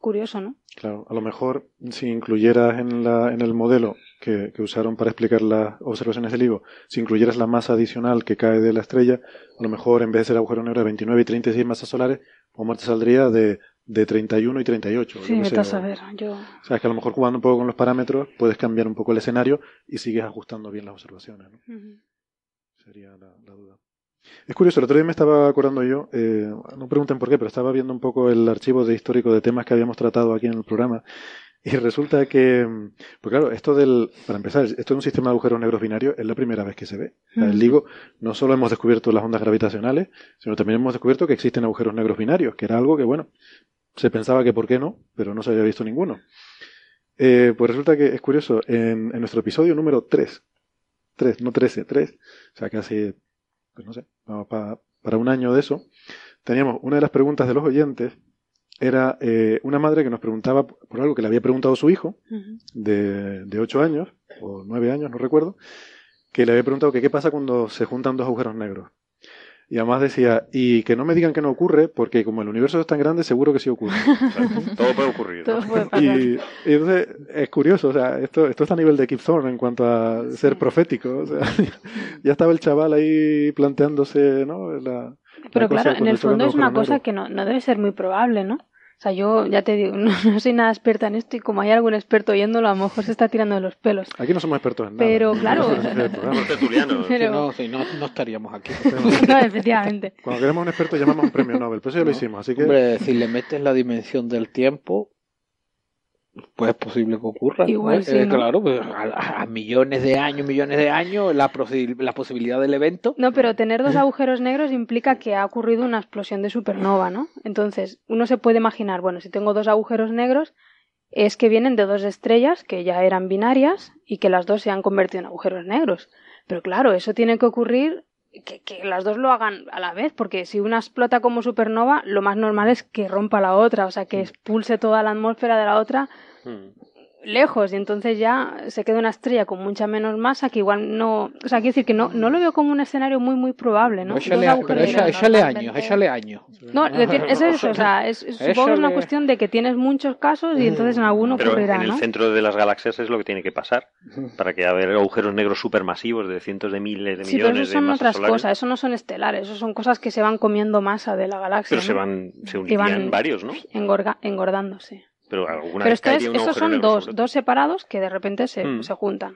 curioso, ¿no? Claro, a lo mejor si incluyeras en, la, en el modelo que, que usaron para explicar las observaciones del LIGO, si incluyeras la masa adicional que cae de la estrella, a lo mejor en vez de ser agujero negro de 29 y 36 masas solares, como te saldría de, de 31 y 38. Sí, vete a saber. Yo O sea, es que a lo mejor jugando un poco con los parámetros puedes cambiar un poco el escenario y sigues ajustando bien las observaciones. ¿no? Sería la, la duda. Es curioso, el otro día me estaba acordando yo, eh, no pregunten por qué, pero estaba viendo un poco el archivo de histórico de temas que habíamos tratado aquí en el programa. Y [laughs] resulta que, pues claro, esto del, para empezar, esto de un sistema de agujeros negros binarios es la primera vez que se ve. O sea, el LIGO, no solo hemos descubierto las ondas gravitacionales, sino también hemos descubierto que existen agujeros negros binarios, que era algo que, bueno, se pensaba que por qué no, pero no se había visto ninguno. Eh, pues resulta que es curioso, en, en nuestro episodio número 3, 3, no 13, 3, o sea, casi, pues no sé, vamos pa- para un año de eso, teníamos una de las preguntas de los oyentes, era eh, una madre que nos preguntaba por algo que le había preguntado su hijo, de, de 8 años, o 9 años, no recuerdo, que le había preguntado que qué pasa cuando se juntan dos agujeros negros. Y además decía, y que no me digan que no ocurre, porque como el universo es tan grande, seguro que sí ocurre. [laughs] Todo puede ocurrir. ¿no? Todo puede. Y, y entonces es curioso, o sea, esto, esto está a nivel de Kip Thorne en cuanto a ser profético. O sea, [laughs] ya estaba el chaval ahí planteándose, ¿no? La, Pero la claro, en el fondo es una cosa que no, no debe ser muy probable, ¿no? O sea, yo ya te digo, [laughs] no, no soy nada experta en esto y como hay algún experto oyéndolo, a lo mejor se está tirando de los pelos. Aquí no somos expertos en nada. Pero, claro. [laughs] Si Pero- no, si no, no estaríamos aquí. [laughs] No, efectivamente. Cuando queremos un experto llamamos a un premio Nobel, pero eso ya lo No. hicimos, así que Hombre, si le metes la dimensión del tiempo, pues es posible que ocurra. ¿no? Igual Eh, sí, ¿no? Claro, pues, a, a millones de años, millones de años, la, posi- la posibilidad del evento. No, pero tener dos agujeros negros implica que ha ocurrido una explosión de supernova, ¿no? Entonces, uno se puede imaginar, bueno, si tengo dos agujeros negros, es que vienen de dos estrellas que ya eran binarias y que las dos se han convertido en agujeros negros. Pero claro, eso tiene que ocurrir que, que las dos lo hagan a la vez, porque si una explota como supernova, lo más normal es que rompa la otra, o sea, que expulse toda la atmósfera de la otra Mm. Lejos y entonces ya se queda una estrella con mucha menos masa que igual no, o sea, quiero decir que no, no lo veo como un escenario muy muy probable, ¿no? Échale, agujeros pero échale años, échale años. No, es decir, es eso, o sea, es, supongo que es una cuestión de que tienes muchos casos y entonces en alguno Pero ocurrirá, en el ¿no? centro de las galaxias es lo que tiene que pasar para que haya agujeros negros supermasivos de cientos de miles de Sí, pero millones eso son de otras solares. cosas, eso no son estelares, eso son cosas que se van comiendo masa de la galaxia, Pero se ¿no? van, se unirían van varios, ¿no? engorga- engordándose. Pero alguna Pero vez esto, es, un agujero son dos, dos separados que de repente se, Hmm. se juntan.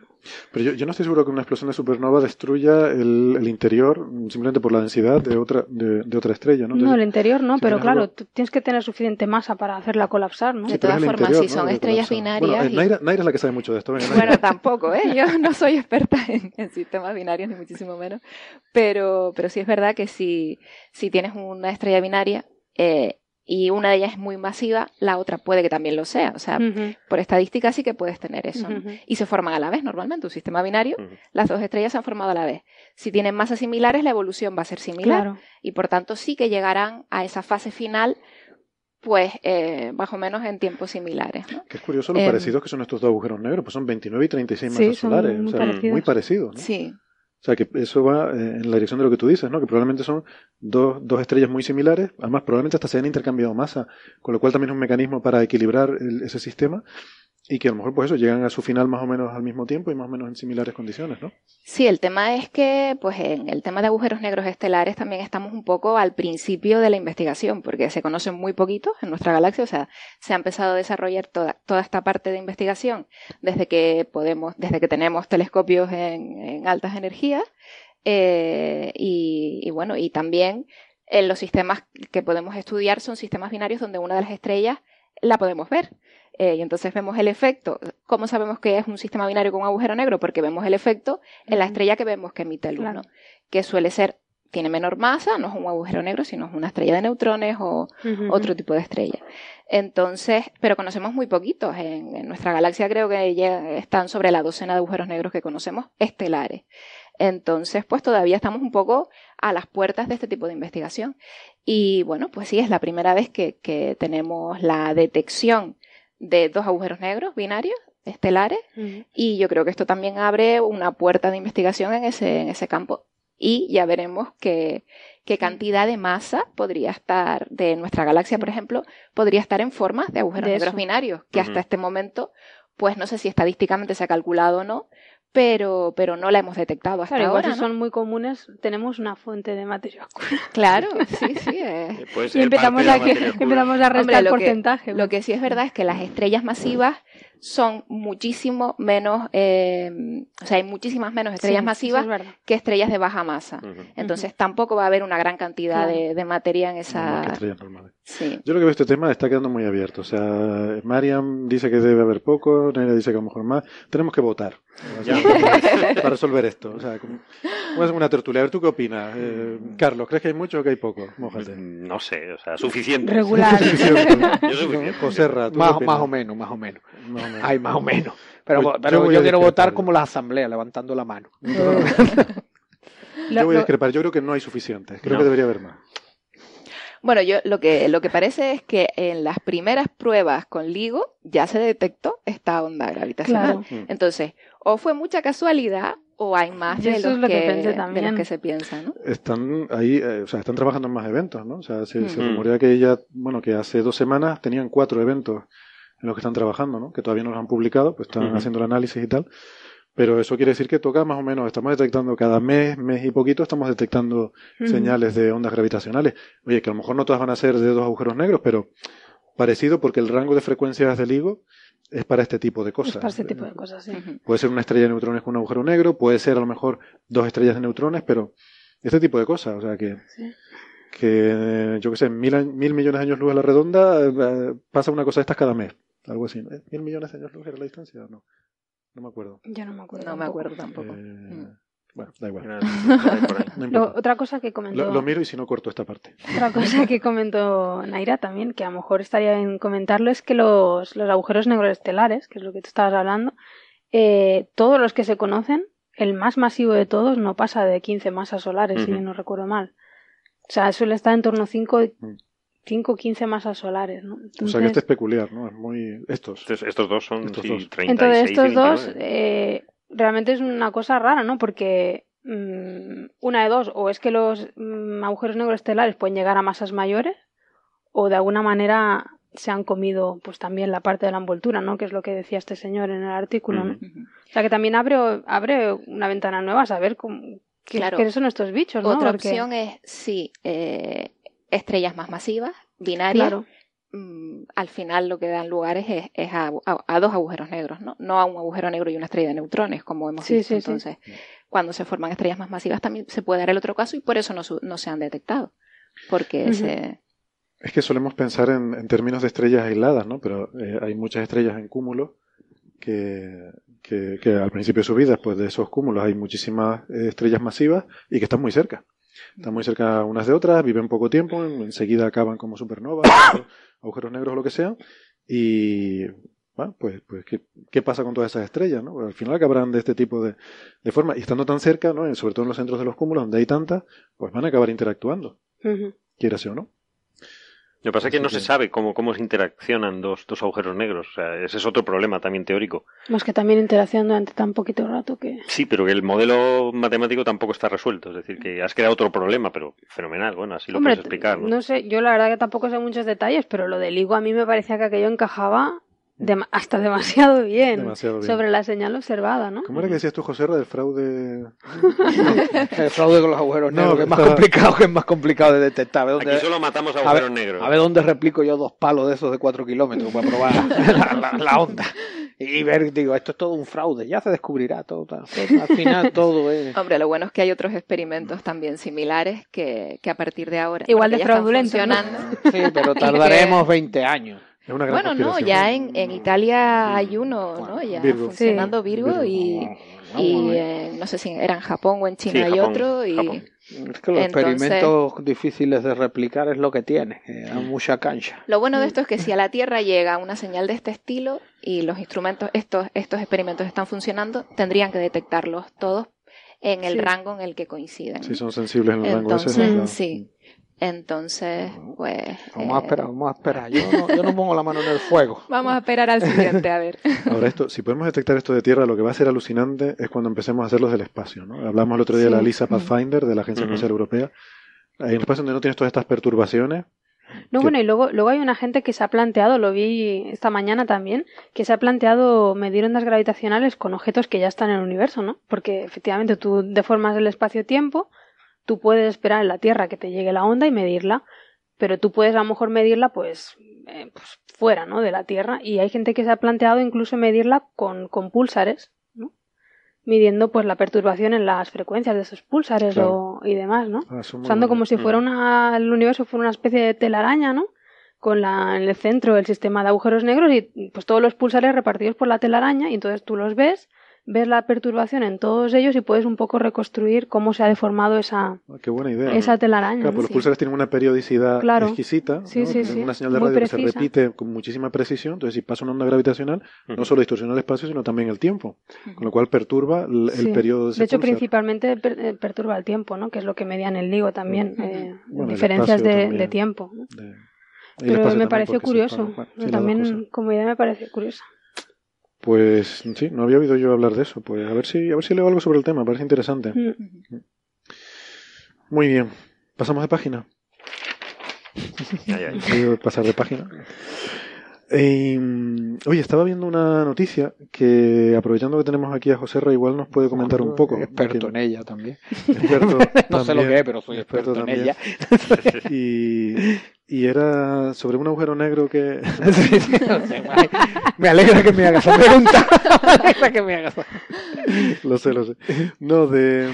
Pero yo, yo no estoy seguro que una explosión de supernova destruya el, el interior simplemente por la densidad de otra, de, de otra estrella, ¿no? No, el interior no, si pero claro, algo- tienes que tener suficiente masa para hacerla colapsar, ¿no? De todas formas, interior, si son estrellas binarias Bueno, eh, y- Naira, Naira es la que sabe mucho de esto. venga. Bueno, tampoco, ¿eh? [laughs] Yo no soy experta en, en sistemas binarios, ni muchísimo menos. Pero, pero sí es verdad que si, si tienes una estrella binaria eh, y una de ellas es muy masiva, la otra puede que también lo sea. O sea, por estadística sí que puedes tener eso. Y se forman a la vez normalmente. Un sistema binario, las dos estrellas se han formado a la vez. Si tienen masas similares, la evolución va a ser similar. Claro. Y por tanto sí que llegarán a esa fase final, pues eh, más o menos en tiempos similares. ¿no? Que es curioso lo Em, parecidos que son estos dos agujeros negros, pues son 29 y 36 Sí, masas son solares. muy o sea, parecidos. muy parecidos, ¿no? Sí. O sea, que eso va eh, en la dirección de lo que tú dices, ¿no? Que probablemente son dos, dos estrellas muy similares, además probablemente hasta se hayan intercambiado masa, con lo cual también es un mecanismo para equilibrar el- ese sistema y que a lo mejor pues eso llegan a su final más o menos al mismo tiempo y más o menos en similares condiciones, ¿no? Sí, el tema es que, pues en el tema de agujeros negros estelares también estamos un poco al principio de la investigación, porque se conocen muy poquitos en nuestra galaxia, o sea, se ha empezado a desarrollar toda, esta parte de investigación desde que podemos, desde que tenemos telescopios en, altas energías, eh, y, y bueno, y también en los sistemas que podemos estudiar son sistemas binarios donde una de las estrellas la podemos ver. Eh, y entonces vemos el efecto. ¿Cómo sabemos que es un sistema binario con un agujero negro? Porque vemos el efecto en la estrella que vemos que emite Claro. ¿no? que suele ser, tiene menor masa, no es un agujero negro, sino es una estrella de neutrones o otro tipo de estrella. Entonces, pero conocemos muy poquitos. En, en nuestra galaxia creo que ya están sobre la docena de agujeros negros que conocemos estelares. Entonces, pues todavía estamos un poco a las puertas de este tipo de investigación. Y bueno, pues sí, es la primera vez que, que tenemos la detección de dos agujeros negros binarios estelares y yo creo que esto también abre una puerta de investigación en ese, en ese campo. Y ya veremos qué, qué cantidad de masa podría estar, de nuestra galaxia, por ejemplo, podría estar en forma de agujeros De negros binarios, que hasta este momento, pues no sé si estadísticamente se ha calculado o no, pero, pero no la hemos detectado hasta Claro, igual ahora. si ¿no? son muy comunes, tenemos una fuente de materia oscura. [laughs] Claro, [laughs] sí, sí. eh. Eh, puede Y empezamos a, que- empezamos a restar Hombre, lo que- porcentaje. Lo que sí es verdad es que las estrellas masivas son muchísimo menos, eh, o sea, hay muchísimas menos estrellas masivas que estrellas de baja masa. Entonces tampoco va a haber una gran cantidad de, materia en esa... Sí. Yo lo que veo este tema está quedando muy abierto. O sea, Mariam dice que debe haber poco, Nerea dice que a lo mejor más. Tenemos que votar [laughs] para resolver esto. O sea, como, es una tertulia. A ver, ¿tú qué opinas? Eh, Carlos, ¿crees que hay mucho o que hay poco? Mójate. Mm, no sé, o sea, suficiente. Regular. [laughs] Yo suficiente. José más, más o menos, más o menos. Hay más o menos. Pero, pues pero yo, quiero votar como la asamblea, levantando la mano. [laughs] yo voy a discrepar. Yo creo que no hay suficiente. Creo que debería haber más. Bueno, yo lo que, lo que parece es que en las primeras pruebas con LIGO ya se detectó esta onda gravitacional. Mm. Entonces, o fue mucha casualidad o hay más de los, que, que se piensa, ¿no? Están ahí, eh, o sea, están trabajando en más eventos, ¿no? O sea, se, rumorea que ella, bueno, que hace dos semanas tenían cuatro eventos en los que están trabajando, ¿no? Que todavía no los han publicado, pues están haciendo el análisis y tal. Pero eso quiere decir que toca más o menos, estamos detectando cada mes, mes y poquito, estamos detectando señales de ondas gravitacionales. Oye, que a lo mejor no todas van a ser de dos agujeros negros, pero parecido porque el rango de frecuencias del LIGO es para este tipo de cosas. Es para este tipo de cosas, sí. Puede ser una estrella de neutrones con un agujero negro, puede ser a lo mejor dos estrellas de neutrones, pero este tipo de cosas, o sea que, que yo qué sé, mil, mil millones de años luz a la redonda, eh, pasa una cosa de estas cada mes, algo así. ¿Eh? ¿Mil millones de años luz era la distancia o no? No me acuerdo. Yo no me acuerdo. No me acuerdo tampoco. Eh, mm. Bueno, da igual. [laughs] otra cosa que comentó. Lo, miro y si no corto esta parte. Otra cosa que comentó Naira también, que a lo mejor estaría bien comentarlo, es que los, los agujeros negros estelares, que es lo que tú estabas hablando, eh, todos los que se conocen, el más masivo de todos no pasa de 15 masas solares, si no recuerdo mal. O sea, suele estar en torno a 5 5 o 15 masas solares, ¿no? o sea que este es peculiar, ¿no? Es muy... Estos. Estos, dos son estos dos. Entonces estos dos eh, realmente es una cosa rara, ¿no? Porque mm, una de dos, o es que los mm, agujeros negros estelares pueden llegar a masas mayores, o de alguna manera se han comido pues también la parte de la envoltura, ¿no? Que es lo que decía este señor en el artículo, ¿no? O sea que también abre, abre una ventana nueva a saber cómo, qué, son estos bichos, ¿no? Otra opción es, sí, eh, estrellas más masivas, binarias. Mm, al final lo que dan lugar es, a, dos agujeros negros, ¿no? No a un agujero negro y una estrella de neutrones, como hemos visto. Entonces, cuando se forman estrellas más masivas también se puede dar el otro caso y por eso no, se han detectado. Porque Es que solemos pensar en, términos de estrellas aisladas, ¿no? Pero eh, hay muchas estrellas en cúmulo que, que, al principio de su vida, pues de esos cúmulos hay muchísimas eh, estrellas masivas y que están muy cerca. Están muy cerca unas de otras, viven poco tiempo, enseguida acaban como supernovas, [coughs] agujeros negros o lo que sea. Y bueno, pues, pues ¿qué, ¿qué, pasa con todas esas estrellas? ¿no? al final acabarán de este tipo de, de forma. Y estando tan cerca, ¿no? sobre todo en los centros de los cúmulos, donde hay tantas, pues van a acabar interactuando. Quiera ser o no. Lo que pasa es que no se sabe cómo, cómo se interaccionan dos, dos agujeros negros. O sea, ese es otro problema también teórico. Más que también interaccionan durante tan poquito rato que. Sí, pero que el modelo matemático tampoco está resuelto. Es decir, que has creado otro problema, pero fenomenal. Bueno, así lo puedes explicar. ¿no? ¿no? sé, yo la verdad que tampoco sé muchos detalles, pero lo del higo a mí me parecía que aquello encajaba hasta demasiado bien, sobre la señal observada, ¿no? ¿Cómo era que decías tú, José, del fraude? [laughs] el fraude con los agujeros negros, que es más complicado, que es más complicado de detectar. Aquí solo matamos agujeros negros. A ver dónde replico yo dos palos de esos de cuatro kilómetros para probar [laughs] la, onda. Y ver, digo, esto es todo un fraude, ya se descubrirá todo. Al final todo es... [laughs] Hombre, lo bueno es que hay otros experimentos también similares que, que a partir de ahora... Igual de fraudulentos. Sí, pero tardaremos 20 años bueno, no, ya en, en, Italia hay uno, ¿no? Ya funcionando Virgo, y, y eh, no sé si era en Japón o en China hay otro y es que los experimentos difíciles de replicar es lo que tiene, que mucha cancha. Lo bueno de esto es que si a la Tierra llega una señal de este estilo y los instrumentos, estos, estos experimentos están funcionando, tendrían que detectarlos todos en el rango en el que coinciden. Si son sensibles en el rango ese. Sí. Entonces, pues... Vamos a eh, esperar, vamos a esperar. Yo no, yo no pongo la mano en el fuego. [laughs] Vamos a esperar al siguiente, a ver. [laughs] Ahora, esto, si podemos detectar esto de tierra, lo que va a ser alucinante es cuando empecemos a hacerlos del espacio, ¿no? Hablamos el otro día de la LISA Pathfinder, de la Agencia Espacial Europea. Hay un espacio donde no tienes todas estas perturbaciones. No, bueno, y luego, luego hay una gente que se ha planteado, lo vi esta mañana también, que se ha planteado medir ondas gravitacionales con objetos que ya están en el universo, ¿no? Porque efectivamente tú deformas el espacio-tiempo, Tú puedes esperar en la Tierra que te llegue la onda y medirla, pero tú puedes a lo mejor medirla pues eh, pues, fuera ¿no? de la Tierra y hay gente que se ha planteado incluso medirla con, con púlsares, ¿no? midiendo pues la perturbación en las frecuencias de esos púlsares o, y demás, ¿no? Ah, Usando como si fuera una, el universo fuera una especie de telaraña, ¿no? Con la, en el centro el sistema de agujeros negros y pues todos los pulsares repartidos por la telaraña y entonces tú los ves, ves la perturbación en todos ellos y puedes un poco reconstruir cómo se ha deformado esa, Ah, qué buena idea. esa telaraña. Claro, ¿no? pues los pulsares tienen una periodicidad Claro. exquisita, Sí, ¿no? sí, Tienen sí. una señal de Muy radio que se repite con muchísima precisión, entonces si pasa una onda gravitacional, no solo distorsiona el espacio, sino también el tiempo, con lo cual perturba el, periodo de ese De hecho, pulsar. principalmente per- eh, perturba el tiempo, ¿no? Que es lo que medían el LIGO también, eh, Bueno, diferencias de, también. de tiempo. Pero me pareció curioso. para- bueno, sí, las dos también como idea me pareció curiosa. Pues sí, no había oído yo hablar de eso. Pues a ver si, a ver si leo algo sobre el tema, parece interesante. Mm. Muy bien. Pasamos de página. Ay, ay. Pasar de página. Eh, oye, estaba viendo una noticia que, aprovechando que tenemos aquí a José Ra, igual nos puede comentar un poco. Experto en ella también. experto [laughs] No sé lo también, que es, pero soy experto, en también. ella. [laughs] Y, y era sobre un agujero negro que... [laughs] Sí, sí, no sé, me- alegra que me hagas esa pregunta. Me alegra que me hagas lo sé, lo sé. No, de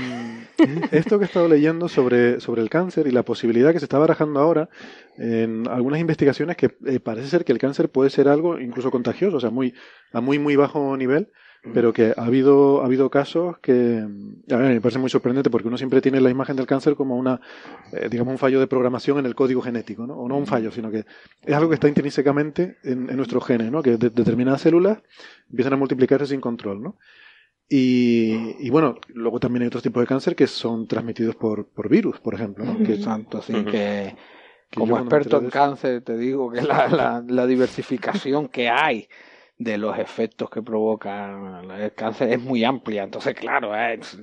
[laughs] esto que he estado leyendo sobre, sobre el cáncer y la posibilidad que se está barajando ahora en algunas investigaciones que eh, parece ser que el cáncer puede ser algo incluso contagioso, o sea, muy, a muy, muy bajo nivel, pero que ha habido, ha habido casos que, mm, a ver, me parece muy sorprendente porque uno siempre tiene la imagen del cáncer como una, eh, digamos, un fallo de programación en el código genético, ¿no? O no un fallo, sino que es algo que está intrínsecamente en, en nuestros genes, ¿no? Que de- determinadas células empiezan a multiplicarse sin control, ¿no? Y, y bueno, luego también hay otros tipos de cáncer que son transmitidos por, por virus, por ejemplo, ¿no? Que Santo, sí, Ujú. que que como experto en cáncer te digo que la, la, la diversificación que hay de los efectos que provoca el cáncer es muy amplia. Entonces, claro, es-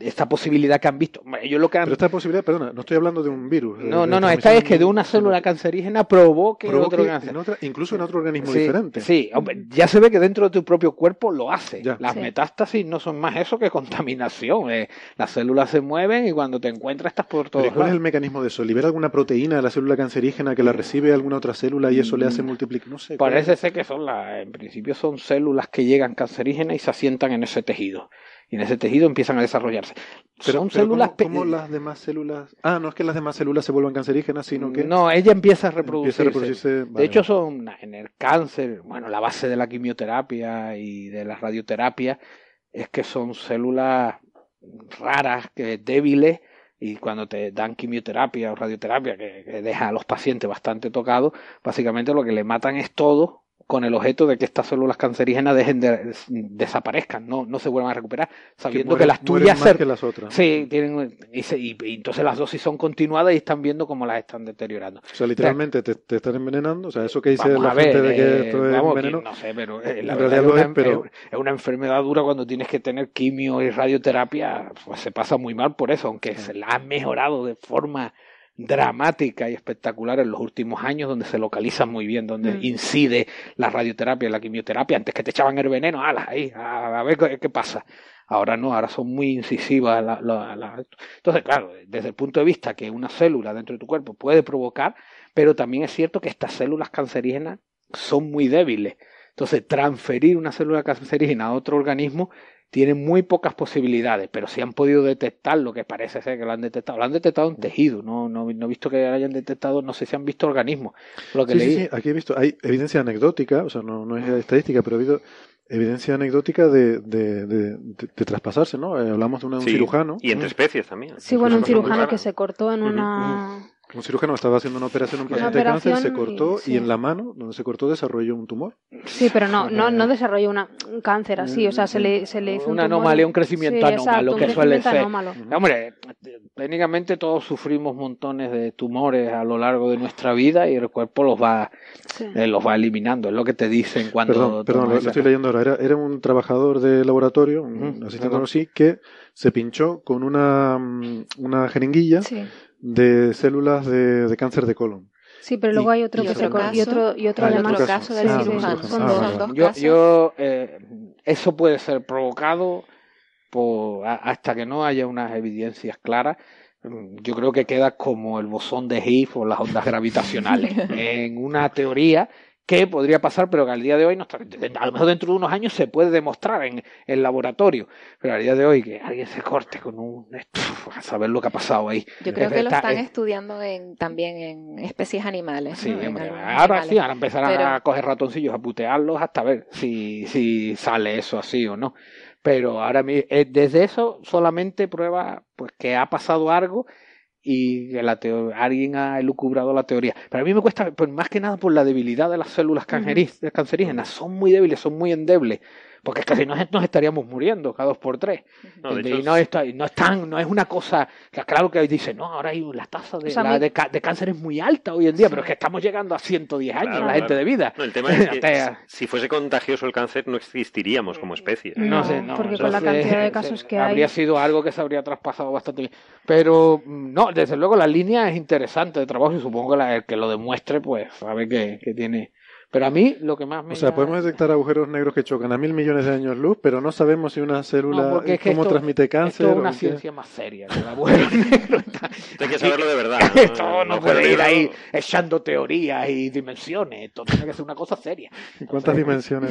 esta posibilidad que han visto, ellos lo que han... Pero esta posibilidad, perdona, no estoy hablando de un virus. de- No, de no, no, esta es que de una célula cancerígena provoque, que provoque otro cáncer. en otra- incluso en otro organismo Sí, diferente. Sí, hombre, ya se ve que dentro de tu propio cuerpo lo hace. Ya. Las Sí. metástasis no son más eso que contaminación. eh. Las células se mueven y cuando te encuentras estás por ¿y ¿Cuál es el mecanismo de eso? ¿Libera alguna proteína de la célula cancerígena que la recibe alguna otra célula y eso le hace multiplicar? No sé. ¿cuál Parece ser que son las, en principio son células que llegan cancerígenas y se asientan en ese tejido. Y en ese tejido empiezan a desarrollarse. Pero, son pero células ¿cómo, las demás células? Ah, no es que las demás células se vuelvan cancerígenas, sino que No, ella empieza a empieza reproducirse. a reproducirse. De hecho, son en el cáncer, bueno, la base de la quimioterapia y de la radioterapia es que son células raras, que débiles, y cuando te dan quimioterapia o radioterapia, que, que deja a los pacientes bastante tocados, básicamente lo que le matan es todo con el objeto de que estas células cancerígenas dejen de desaparezcan, no, no se vuelvan a recuperar, sabiendo que, mueren- las tuyas más que las otras. Sí, tienen, y, se- y- y entonces las dosis son continuadas y están viendo cómo las están deteriorando. O sea, literalmente te, te están envenenando. O sea, eso que dice la ver, gente de que eh, esto es veneno. No sé, pero eh, la En verdad realidad es una, es, pero- es- es una enfermedad dura cuando tienes que tener quimio y radioterapia, pues se pasa muy mal por eso, aunque se la ha mejorado de forma dramática y espectacular en los últimos años, donde se localiza muy bien, donde Mm. incide la radioterapia la quimioterapia, antes que te echaban el veneno, ala, ahí, a, a ver qué, qué pasa. Ahora no, ahora son muy incisivas. la- la- la- Entonces, claro, desde el punto de vista que una célula dentro de tu cuerpo puede provocar, pero también es cierto que estas células cancerígenas son muy débiles. Entonces, transferir una célula cancerígena a otro organismo tiene muy pocas posibilidades, pero si han podido detectar lo que parece ser que lo han detectado, lo han detectado en tejido, no, no, no he visto que hayan detectado, no sé si han visto organismos, lo que Sí, leí. sí, sí, aquí he visto, hay evidencia anecdótica, o sea, no, no es estadística, pero ha habido evidencia anecdótica de, de, de, de- de traspasarse, ¿no? Eh, hablamos de una- un Sí, cirujano. Y entre especies también. Sí, bueno, un cirujano que se cortó en una... Un cirujano estaba haciendo una operación a un paciente de cáncer, se cortó y- sí. y en la mano, donde se cortó, desarrolló un tumor. Sí, pero no, no, no desarrolló una, un cáncer así, o sea, se le, se le hizo un Una tumor. anomalía, un crecimiento Sí, anómalo, exacto, que un suele ser. anómalo. Hombre, técnicamente todos sufrimos montones de tumores a lo largo de nuestra vida y el cuerpo los va, Sí. eh, los va eliminando. Es lo que te dicen cuando. Perdón, perdón, lo, lo estoy leyendo ahora. Era, era un trabajador de laboratorio, un Ujú, asistente perdón. así, que se pinchó con una, mm, una jeringuilla Sí. De células de, de cáncer de colon. Sí, pero luego Y- hay otro y que otro se cor- y caso- otro y otro Ah, y además otro caso caso. del Ah, cirujano. caso. Son Ah, dos, vale. son dos yo, casos. yo eh, eso puede ser provocado por, hasta que no haya unas evidencias claras. mm, yo creo que queda como el bosón de Higgs o las ondas gravitacionales, [laughs] en una teoría que podría pasar, pero que al día de hoy, no está, a lo mejor dentro de unos años se puede demostrar en el laboratorio, pero al día de hoy que alguien se corte con un... a saber lo que ha pasado ahí. Yo creo que lo están estudiando en, también en especies animales. Sí, ahora sí, ahora empezarán a coger ratoncillos, a putearlos hasta ver si, si sale eso así o no. Pero ahora eh, desde eso solamente prueba pues que ha pasado algo y la alguien ha elucubrado la teoría. Pero a mí me cuesta, pues más que nada por la debilidad de las células cancerígenas. Son muy débiles, son muy endebles. Porque es que si no nos estaríamos muriendo cada dos por tres. No, y no, está, no, es tan, no es una cosa que claro que dice, no, ahora hay la tasa de, de, cáncer es muy alta hoy en día, pero es que estamos llegando a 110 años la gente de vida. el tema es [laughs] que si fuese contagioso el cáncer no existiríamos como especie. No, sé, no. Porque con la cantidad de [laughs] casos que hay... Habría sido algo que se habría traspasado bastante bien. Pero no, desde luego la línea es interesante de trabajo y supongo que el que lo demuestre pues sabe que, que tiene pero a mí lo que más me. O sea, podemos detectar agujeros negros que chocan a mil millones de años luz, pero no sabemos si una célula. cómo transmite cáncer. Esto es una ciencia más seria que el agujero [laughs] negro. Hay que saberlo de verdad. [laughs] Esto no, puede ir ahí echando teorías y dimensiones. Esto tiene que ser una cosa seria. ¿Y [laughs] cuántas dimensiones?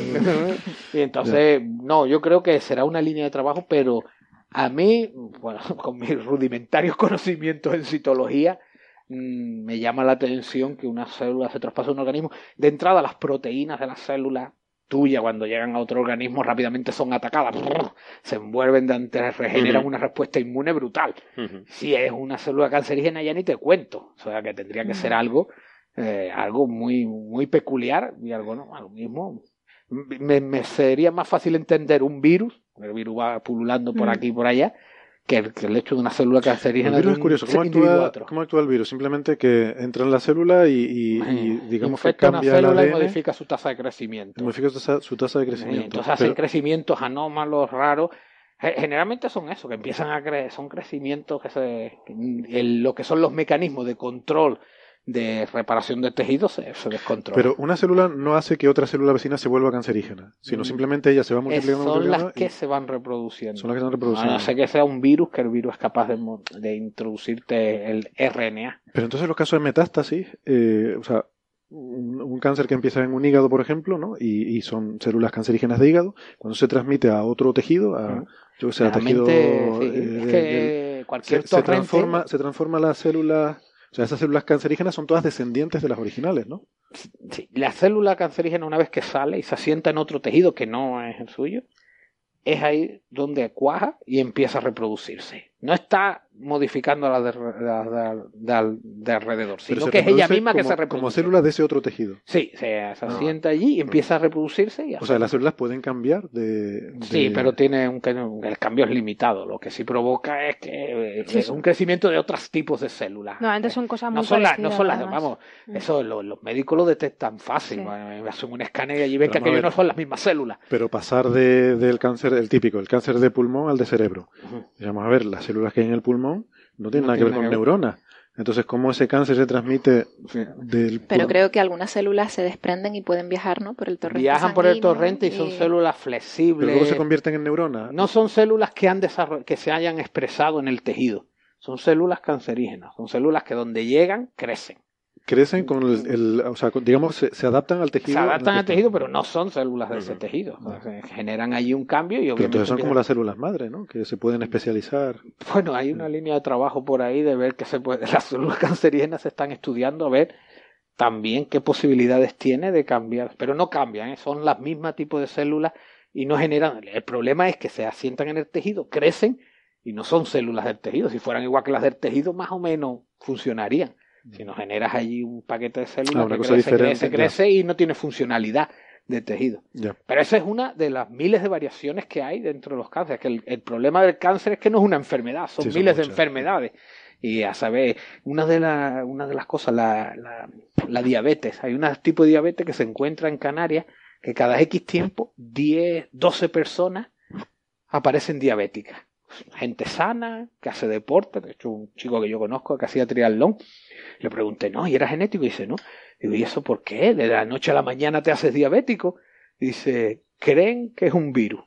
y entonces, no, yo creo que será una línea de trabajo, pero a mí, bueno, con mis rudimentarios conocimientos en citología, Mm, me llama la atención que una célula se traspase a un organismo. De entrada, las proteínas de la célula tuya cuando llegan a otro organismo rápidamente son atacadas, se envuelven de antes, regeneran una respuesta inmune brutal. Si es una célula cancerígena ya ni te cuento, o sea que tendría que ser algo, eh, algo muy, muy peculiar y algo no, algo mismo. Me, me, sería más fácil entender un virus, el virus va pululando por aquí y por allá, que el, hecho de una célula cancerígena. El virus es curioso. ¿Cómo actúa, ¿Cómo actúa, el virus? Simplemente que entra en la célula y, y, digamos que cambia una célula y modifica su tasa de crecimiento. Modifica su tasa, de crecimiento. entonces hacen crecimientos anómalos, raros. Generalmente son eso, que empiezan a crecer, son crecimientos que se, lo que son los mecanismos de control de reparación de tejidos se, descontrola. Pero una célula no hace que otra célula vecina se vuelva cancerígena, sino mm. simplemente ella se va multiplicando. Son las que se van reproduciendo. Son las que se van reproduciendo. No, sé que sea un virus, que el virus es capaz de, introducirte el RNA. Pero entonces los casos de metástasis, eh, o sea, un, cáncer que empieza en un hígado, por ejemplo, ¿no? Y, son células cancerígenas de hígado, cuando se transmite a otro tejido, a, yo sé, a tejido... Eh, cualquier se, transforma, se transforma la célula o sea, esas células cancerígenas son todas descendientes de las originales, ¿no? Sí, la célula cancerígena una vez que sale y se asienta en otro tejido que no es el suyo, es ahí donde cuaja y empieza a reproducirse. No está modificando la de, de, alrededor, sino que es ella misma que se reproduce. Como célula de ese otro tejido. Sí, se, asienta allí y empieza a reproducirse. Y o sea, las células pueden cambiar de... Sí, pero tiene un, el cambio es limitado. Lo que sí provoca es que es un crecimiento de otros tipos de células. No, antes son cosas muy no son las, No son las, vamos, mm. eso los, médicos lo detectan fácil. hacen un escáner y allí ven que aquellos no son las mismas células. Pero pasar del cáncer, el típico, el cáncer de pulmón al de cerebro. Vamos a ver, las células que hay en el pulmón no tiene nada que ver con neuronas. Entonces, ¿cómo ese cáncer se transmite del Pero creo que algunas células se desprenden y pueden viajar, ¿no? Por el torrente Viajan por el torrente y, son células flexibles. ¿Pero luego se convierten en neuronas? No son células que, han que se hayan expresado en el tejido. Son células cancerígenas. Son células que donde llegan, crecen crecen con el, o sea, digamos, se, adaptan al tejido. Se adaptan al tejido, pero no son células de ese tejido. generan allí un cambio y obviamente. entonces son como las células madre, ¿no? Que se pueden especializar. [laughs] Bueno, hay una línea de trabajo por ahí de ver que se puede, [laughs] las células cancerígenas se están estudiando a ver también qué posibilidades tiene de cambiar, pero no cambian, ¿eh? son las mismas tipos de células y no generan. El problema es que se asientan en el tejido, crecen y no son células del tejido. Si fueran igual que las del tejido, más o menos funcionarían. Si no generas allí un paquete de células ah, que crece, crece, crece y no tiene funcionalidad de tejido. Pero esa es una de las miles de variaciones que hay dentro de los cánceres. Que el, problema del cáncer es que no es una enfermedad, son miles de enfermedades. Y a saber, una de, una de las cosas, la, la, la, diabetes. Hay un tipo de diabetes que se encuentra en Canarias que cada X tiempo, 10, 12 personas aparecen diabéticas. Gente sana, que hace deporte, de hecho un chico que yo conozco que hacía triatlón, le pregunté, no, ¿y era genético? Y dice, no. Digo, ¿y eso por qué? De la noche a la mañana te haces diabético. Dice, creen que es un virus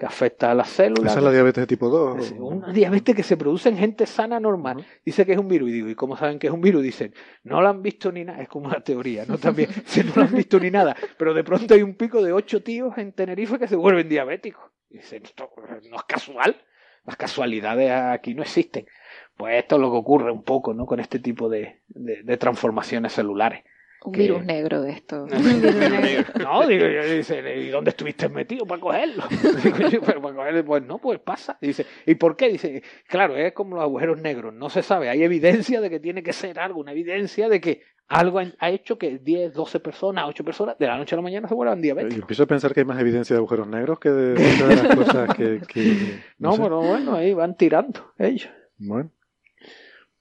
que afecta a las células. Esa es la diabetes de tipo 2. Es una diabetes que se produce en gente sana normal. Dice que es un virus. Y digo, ¿y cómo saben que es un virus? Dicen, no lo han visto ni nada. Es como una teoría, ¿no? También, [laughs] si no lo han visto ni nada. Pero de pronto hay un pico de ocho tíos en Tenerife que se vuelven diabéticos. Dicen, esto no es casual. Las casualidades aquí no existen. Pues esto es lo que ocurre un poco, ¿no? Con este tipo de, de transformaciones celulares. Un virus negro de esto. [laughs] no, digo, dice, ¿y dónde estuviste metido para cogerlo? [laughs] Digo yo, pero para cogerlo, pues no, pues pasa. Dice, ¿y por qué? Dice, claro, es como los agujeros negros, no se sabe, hay evidencia de que tiene que ser algo, una evidencia de que algo ha hecho que 10, 12 personas, 8 personas, de la noche a la mañana se vuelvan diabéticos. Yo empiezo a pensar que hay más evidencia de agujeros negros que de, de las cosas que... que [laughs] no, no pero bueno, ahí van tirando ellos. Bueno.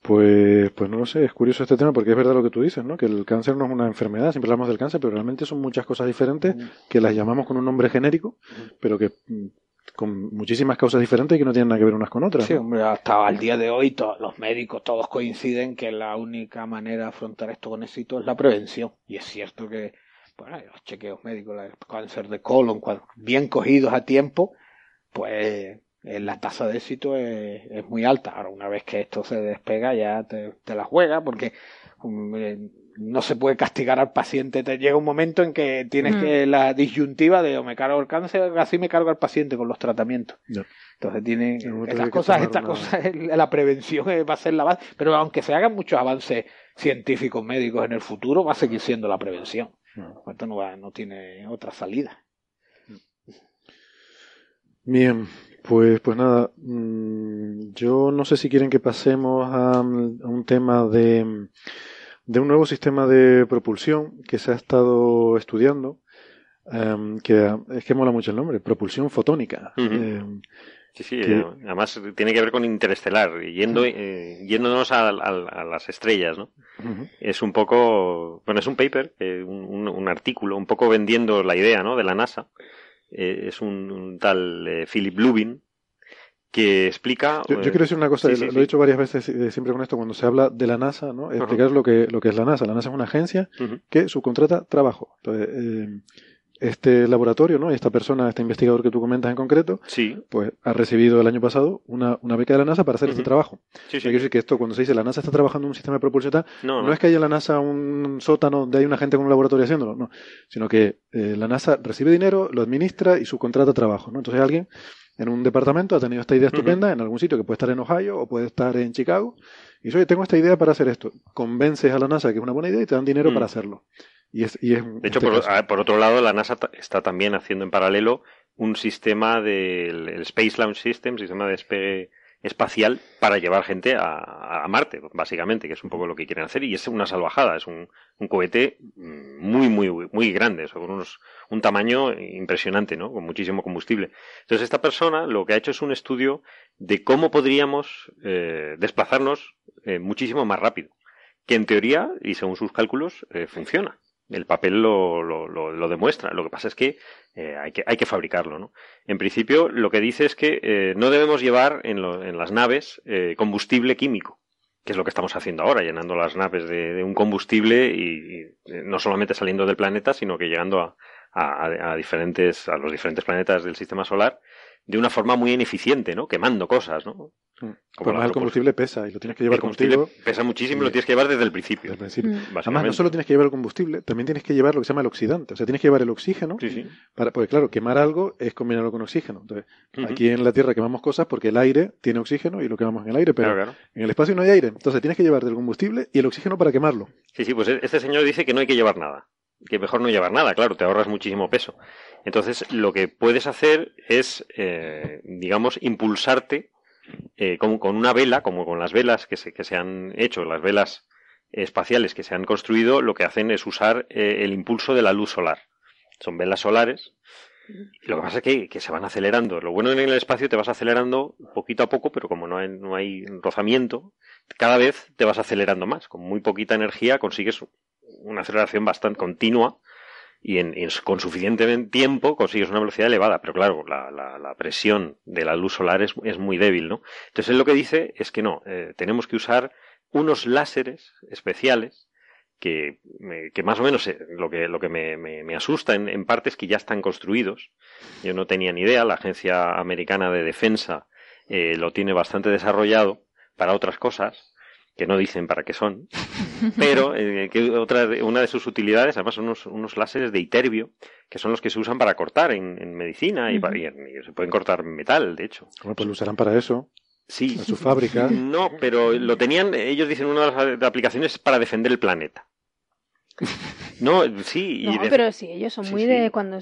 Pues, pues no lo sé, es curioso este tema porque es verdad lo que tú dices, ¿no? Que el cáncer no es una enfermedad, siempre hablamos del cáncer, pero realmente son muchas cosas diferentes que las llamamos con un nombre genérico, pero que mm, con muchísimas causas diferentes que no tienen nada que ver unas con otras. Sí, hombre, hasta al día de hoy todos los médicos todos coinciden que la única manera de afrontar esto con éxito es la prevención. Y es cierto que, bueno, los chequeos médicos, el cáncer de colon, bien cogidos a tiempo, pues eh, la tasa de éxito es, muy alta. Ahora, una vez que esto se despega, ya te, la juega, porque no se puede castigar al paciente. Te llega un momento en que tienes mm. que la disyuntiva de o me cargo el cáncer, así me cargo al paciente con los tratamientos. Entonces tiene estas cosas, estas cosas, la prevención va a ser la base, pero aunque se hagan muchos avances científicos médicos en el futuro, va a seguir siendo la prevención. Esto no va, no tiene otra salida. Bien, pues, pues nada, mm, yo no sé si quieren que pasemos a, un tema de, de, un nuevo sistema de propulsión que se ha estado estudiando, em, que es que mola mucho el nombre, propulsión fotónica. Em, sí, sí, además tiene que ver con interestelar, yendo, eh, yéndonos a, las estrellas, ¿no? Es un poco, bueno, es un paper, eh, un, un, artículo, un poco vendiendo la idea, ¿no? De la NASA eh, es un, tal Philip Lubin, que explica. Yo, quiero decir una cosa, lo, he dicho varias veces eh, siempre con esto, cuando se habla de la NASA, ¿no? Explicar lo, que, lo que es la NASA. La NASA es una agencia que subcontrata trabajo. Entonces, este laboratorio, ¿no? Esta persona, este investigador que tú comentas en concreto, sí. pues ha recibido el año pasado una, una beca de la NASA para hacer este trabajo. Sí, sí. Quiero decir que esto, cuando se dice la NASA está trabajando en un sistema de propulsión, no, es que haya en la NASA un sótano donde hay una gente con un laboratorio haciéndolo, no, sino que eh, la NASA recibe dinero, lo administra y subcontrata trabajo, ¿no? Entonces alguien en un departamento ha tenido esta idea estupenda en algún sitio que puede estar en Ohio o puede estar en Chicago y dice, oye, tengo esta idea para hacer esto. Convences a la NASA que es una buena idea y te dan dinero para hacerlo. De hecho, por, otro lado, la NASA está también haciendo en paralelo un sistema del Space Launch System, sistema de despegue espacial para llevar gente a, Marte, básicamente, que es un poco lo que quieren hacer. Y es una salvajada, es un, cohete muy, muy, muy grande, con unos, un tamaño impresionante, ¿no? Con muchísimo combustible. Entonces, esta persona lo que ha hecho es un estudio de cómo podríamos eh, desplazarnos eh, muchísimo más rápido. Que en teoría, y según sus cálculos, eh, funciona el papel lo, lo, lo, demuestra. Lo que pasa es que, eh, hay que hay que fabricarlo. ¿no? En principio, lo que dice es que eh, no debemos llevar en, en las naves eh, combustible químico, que es lo que estamos haciendo ahora, llenando las naves de, un combustible y, no solamente saliendo del planeta, sino que llegando a, diferentes, a los diferentes planetas del sistema solar de una forma muy ineficiente, ¿no? Quemando cosas, ¿no? Mm. Como el combustible pesa y lo tienes que llevar el combustible pesa muchísimo y lo tienes que llevar desde el principio. Mm. Además, no solo tienes que llevar el combustible, también tienes que llevar lo que se llama el oxidante. O sea, tienes que llevar el oxígeno. Sí, sí. Para, porque, claro, quemar algo es combinarlo con oxígeno. Entonces, aquí en la Tierra quemamos cosas porque el aire tiene oxígeno y lo quemamos en el aire, pero en el espacio no hay aire. Entonces, tienes que llevar el combustible y el oxígeno para quemarlo. Sí, sí, pues e-, este señor dice que no hay que llevar nada. Que mejor no llevar nada, claro, te ahorras muchísimo peso. Entonces, lo que puedes hacer es, eh, digamos, impulsarte eh, con, una vela, como con las velas que se, que se han hecho, las velas espaciales que se han construido, lo que hacen es usar eh, el impulso de la luz solar. Son velas solares. lo que pasa es que, que, se van acelerando. Lo bueno en el espacio te vas acelerando poquito a poco, pero como no hay, no hay rozamiento, cada vez te vas acelerando más. Con muy poquita energía consigues una aceleración bastante continua y en, con suficiente tiempo consigues una velocidad elevada, pero claro, la, la, presión de la luz solar es, muy débil, ¿no? Entonces él lo que dice es que no, eh, tenemos que usar unos láseres especiales que, que más o menos eh, lo que, lo que me, me, asusta en, en, parte es que ya están construidos. Yo no tenía ni idea, la Agencia Americana de Defensa eh, lo tiene bastante desarrollado para otras cosas que no dicen para qué son, pero [laughs] eh, que otra, una de sus utilidades, además, son unos, unos láseres de iterbio, que son los que se usan para cortar en, medicina y, para, y, se pueden cortar metal, de hecho. Bueno, pues lo usarán para eso. Sí. En su fábrica. No, pero lo tenían, ellos dicen una de las aplicaciones para defender el planeta. [laughs] No, sí. No, pero sí, ellos son muy de cuando,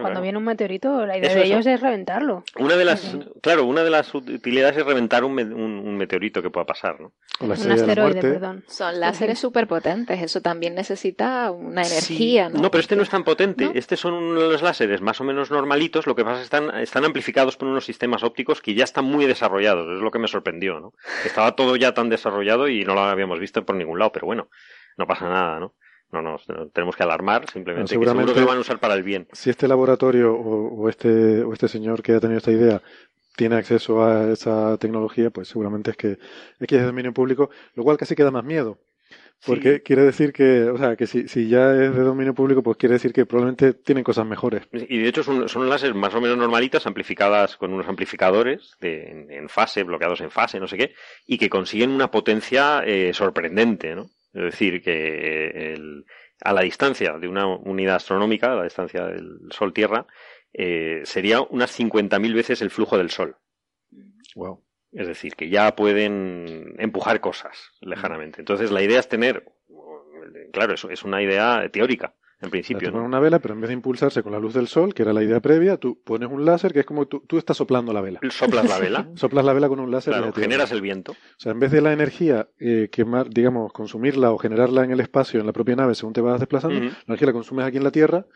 cuando viene un meteorito, la idea de ellos es reventarlo. Una de las, claro, una de las utilidades es reventar un, un, meteorito que pueda pasar, ¿no? un asteroide, perdón. Son láseres súper potentes, eso también necesita una energía, ¿no? No, pero este no es tan potente, estos son unos láseres más o menos normalitos, lo que pasa es que están, están amplificados por unos sistemas ópticos que ya están muy desarrollados, es lo que me sorprendió, ¿no? Estaba todo ya tan desarrollado y no lo habíamos visto por ningún lado, pero bueno, no pasa nada, ¿no? No nos tenemos que alarmar, simplemente que seguro que lo van a usar para el bien. Si este laboratorio o, este, o este señor que ha tenido esta idea tiene acceso a esa tecnología, pues seguramente es que es de dominio público, lo cual casi queda más miedo. Porque quiere decir que, o sea, que si, si, ya es de dominio público, pues quiere decir que probablemente tienen cosas mejores. Y de hecho son, son láseres más o menos normalitas, amplificadas con unos amplificadores de, en, fase, bloqueados en fase, no sé qué, y que consiguen una potencia eh, sorprendente, ¿no? Es decir, que el, a la distancia de una unidad astronómica, a la distancia del Sol-Tierra, eh, sería unas 50.000 veces el flujo del Sol. Wow. Es decir, que ya pueden empujar cosas lejanamente. Entonces, la idea es tener, claro, eso es una idea teórica, en principio. ¿no? una vela, pero en vez de impulsarse con la luz del sol, que era la idea previa, tú pones un láser que es como tú, tú estás soplando la vela. Soplas la vela. [laughs] Soplas la vela con un láser. Claro, generas el viento. O sea, en vez de la energía eh, quemar, digamos, consumirla o generarla en el espacio, en la propia nave, según te vas desplazando, la energía la consumes aquí en la Tierra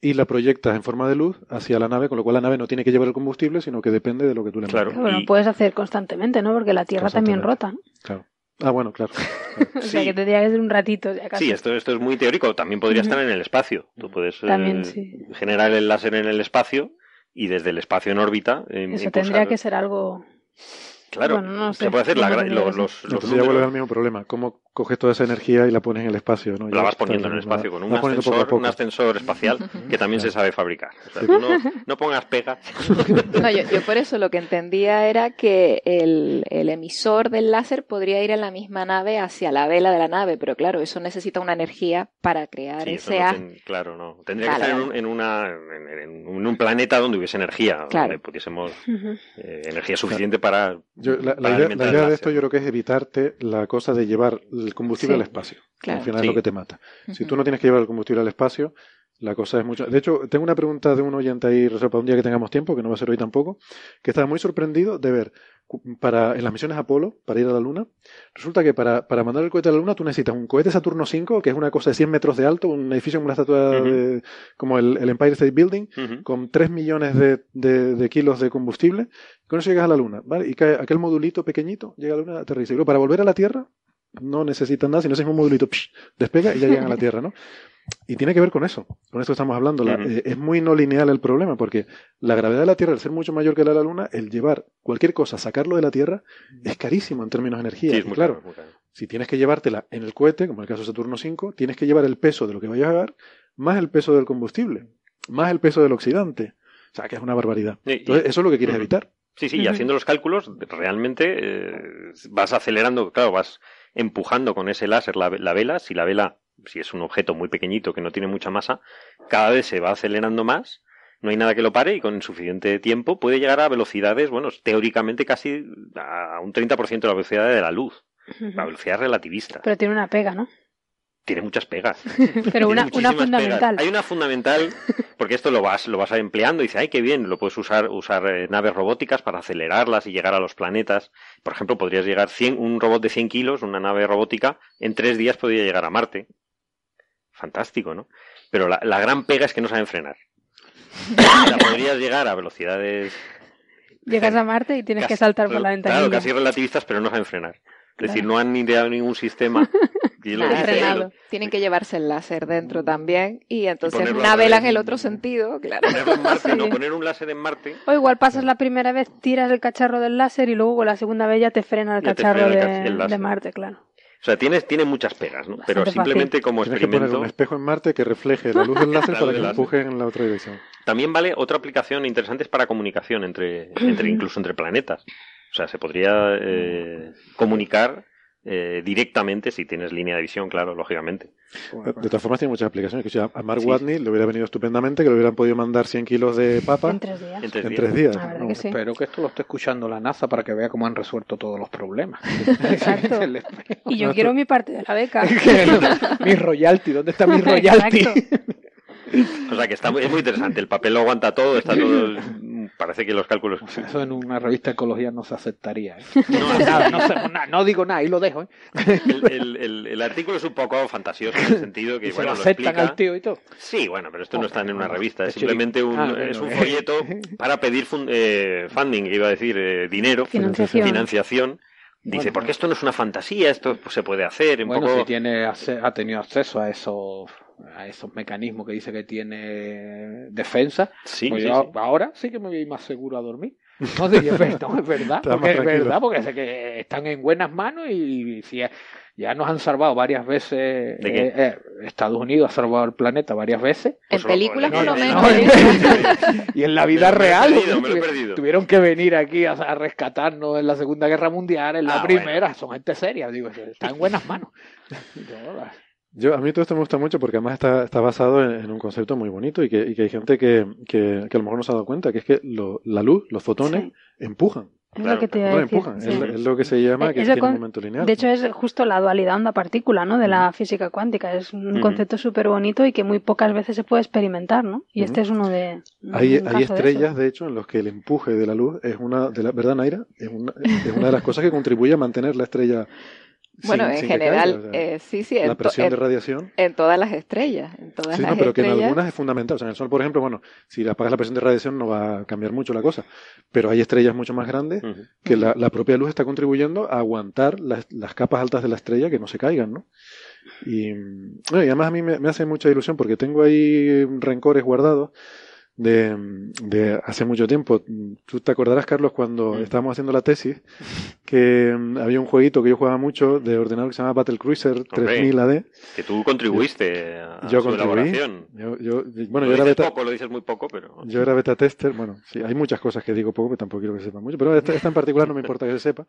y la proyectas en forma de luz hacia la nave, con lo cual la nave no tiene que llevar el combustible, sino que depende de lo que tú le claro. Bueno, puedes hacer constantemente, ¿no? Porque la Tierra también rota. Claro. Ah, bueno, claro. [laughs] o sea, que tendría que ser un ratito. Ya Sí, esto, esto es muy teórico. También podría estar en el espacio. Tú puedes eh, generar el láser en el espacio y desde el espacio en órbita. Eh, Eso tendría que ser algo Claro, no se puede hacer la, los, los, los ya vuelve al mismo problema. ¿Cómo coges toda esa energía y la pones en el espacio? ¿no? La vas poniendo en el espacio con un ascensor, un ascensor espacial [laughs] que también se sabe fabricar. O sea, tú no, no, pongas pegas. [laughs] No, yo, yo, por eso lo que entendía era que el, el, emisor del láser podría ir en la misma nave hacia la vela de la nave, pero claro, eso necesita una energía para crear ese no Claro, no. Tendría que estar en un, en, una, en, un planeta donde hubiese energía, donde pudiésemos eh, energía suficiente para la, idea, de esto yo creo que es evitarte la cosa de llevar el combustible al espacio. Al final es lo que te mata. Si tú no tienes que llevar el combustible al espacio, la cosa es mucho. De hecho, tengo una pregunta de un oyente ahí, para un día que tengamos tiempo, que no va a ser hoy tampoco, que estaba muy sorprendido de ver para, en las misiones Apolo, para ir a la Luna, resulta que para, para mandar el cohete a la Luna tú necesitas un cohete Saturno 5, que es una cosa de 100 metros de alto, un edificio como una estatua de, como el, Empire State Building, con 3 millones de, de, kilos de combustible. Con eso llegas a la Luna, ¿vale? Y cae aquel modulito pequeñito llega a la Luna, aterriza. Y luego para volver a la Tierra, no necesitan nada, sino ese mismo modulito despega y ya llegan a la Tierra, ¿no? Y tiene que ver con eso, con esto estamos hablando. Eh, es muy no lineal el problema, porque la gravedad de la Tierra, al ser mucho mayor que la de la Luna, el llevar cualquier cosa, sacarlo de la Tierra, es carísimo en términos de energía. Sí, claro, si tienes que llevártela en el cohete, como en el caso de Saturno 5, tienes que llevar el peso de lo que vayas a llevar, más el peso del combustible, más el peso del oxidante. O sea, que es una barbaridad. Entonces, eso es lo que quieres evitar. Sí, sí, y haciendo los cálculos, realmente eh, vas acelerando, claro, vas empujando con ese láser la, vela. Si la vela, si es un objeto muy pequeñito que no tiene mucha masa, cada vez se va acelerando más. No hay nada que lo pare y con suficiente tiempo puede llegar a velocidades, bueno, teóricamente casi a un 30% de la velocidad de la luz. La velocidad relativista. Pero tiene una pega, ¿no? tiene muchas pegas. [laughs] Pero una, una fundamental. Hay una fundamental, porque esto lo vas, lo vas empleando y dice, ay, qué bien, lo puedes usar, usar eh, naves robóticas para acelerarlas y llegar a los planetas. Por ejemplo, podrías llegar 100, un robot de 100 kilos, una nave robótica, en tres días podría llegar a Marte. Fantástico, ¿no? Pero la, la gran pega es que no saben frenar. [coughs] la podrías llegar a velocidades... Llegas a Marte y tienes que saltar por la ventana. Claro, casi relativistas, pero no saben frenar. Es decir, no han ideado ningún sistema. [laughs] Tienen que llevarse el láser dentro también y entonces navelan el otro sentido, claro. [laughs] poner un láser en Marte. O igual pasas la primera vez, tiras el cacharro del láser y luego con la segunda vez ya te frena el cacharro de, Marte, claro. O sea, tiene, tiene muchas pegas, ¿no? Pero simplemente como Tienes que poner experimento. un espejo en Marte que refleje la luz del [laughs] láser La para luz que del empuje en la otra dirección. También vale otra aplicación interesante es para comunicación entre, entre incluso entre planetas. O sea, se podría eh, comunicar eh, directamente si tienes línea de visión, claro, lógicamente. De todas formas, tiene muchas aplicaciones. Que a a Mark Sí. Watney le hubiera venido estupendamente que le hubieran podido mandar 100 kilos de papa En tres días. En tres en días. tres días. La verdad ¿no? que sí. Espero que esto lo esté escuchando la NASA para que vea cómo han resuelto todos los problemas. [laughs] Exacto. [laughs] Y yo quiero mi parte de la beca. [laughs] mi royalty, ¿dónde está mi royalty? Exacto. O sea, que está, muy- es muy interesante. El papel lo aguanta todo, está todo. Parece que los cálculos. Eso en una revista de ecología no se aceptaría. ¿eh? [laughs] No, Nada, no, no digo nada, ahí lo dejo. ¿eh? el, el- el- el artículo es un poco fantasioso en el sentido que, [laughs] Y se bueno, lo lo aceptan explica. al tío y todo. Sí, bueno, pero esto no está en una revista, es simplemente un, Ah, es un bueno. folleto para pedir fun- eh, funding, iba a decir, eh, dinero, Financiación. financiación. Dice, Bueno. porque esto no es una fantasía, esto pues, se puede hacer, un Bueno, poco... si tiene ha tenido acceso a esos a esos mecanismos que dice que tiene defensa, Sí, pues sí, yo sí. ahora sí que me voy más seguro a dormir. [laughs] No, sí, es verdad, no, es verdad, porque es verdad, porque sé que están en buenas manos y, si ya nos han salvado varias veces. ¿De qué? eh, eh, Estados Unidos ha salvado el planeta varias veces. En Pues, películas por lo no, menos. No, ¿eh? y en la vida Me real perdido, me lo he tuvi- perdido. tuvieron que venir aquí a, a rescatarnos en la Segunda Guerra Mundial, en la Ah, primera, son gente seria, digo, está en buenas manos. [laughs] Yo, a mí todo esto me gusta mucho porque además está, está basado en, en un concepto muy bonito y que, y que hay gente que, que, que a lo mejor no se ha dado cuenta, que es que lo- la luz, los fotones, Sí. empujan. Es Claro, lo que te iba No a decir. empujan. sí. Es, es lo que se llama que es tiene un momento lineal. De hecho, es justo la dualidad onda-partícula, ¿no? De la física cuántica. Es un Ujú. concepto súper bonito y que muy pocas veces se puede experimentar, ¿no? Y Ujú. este es uno de. Hay, un hay de estrellas, de, hecho, en los que el empuje de la luz es una, de la, ¿verdad, Naira? Es una, es una de las cosas que contribuye a mantener la estrella. Bueno, sin- en sin general, caiga, o sea, eh, sí, sí, en, la presión de en- radiación. en todas las estrellas. En todas Sí, las no, pero que en algunas es fundamental. O sea, en el Sol, por ejemplo, bueno, si le apagas la presión de radiación no va a cambiar mucho la cosa. Pero hay estrellas mucho más grandes que la, la propia luz está contribuyendo a aguantar las, las capas altas de la estrella que no se caigan, ¿no? Y, bueno, y además a mí me, me hace mucha ilusión porque tengo ahí rencores guardados de, de hace mucho tiempo. Tú te acordarás, Carlos, cuando Mm. estábamos haciendo la tesis, que mm, había un jueguito que yo jugaba mucho de ordenador que se llama Battle Cruiser 3000 AD. Que tú contribuiste a Yo su contribuí. elaboración. Yo, yo- bueno, lo yo era beta, poco, lo dices muy poco, pero... yo era beta tester, bueno, sí, hay muchas cosas que digo poco, pero tampoco quiero que se sepa mucho, pero esta, esta en particular no me importa que se sepa.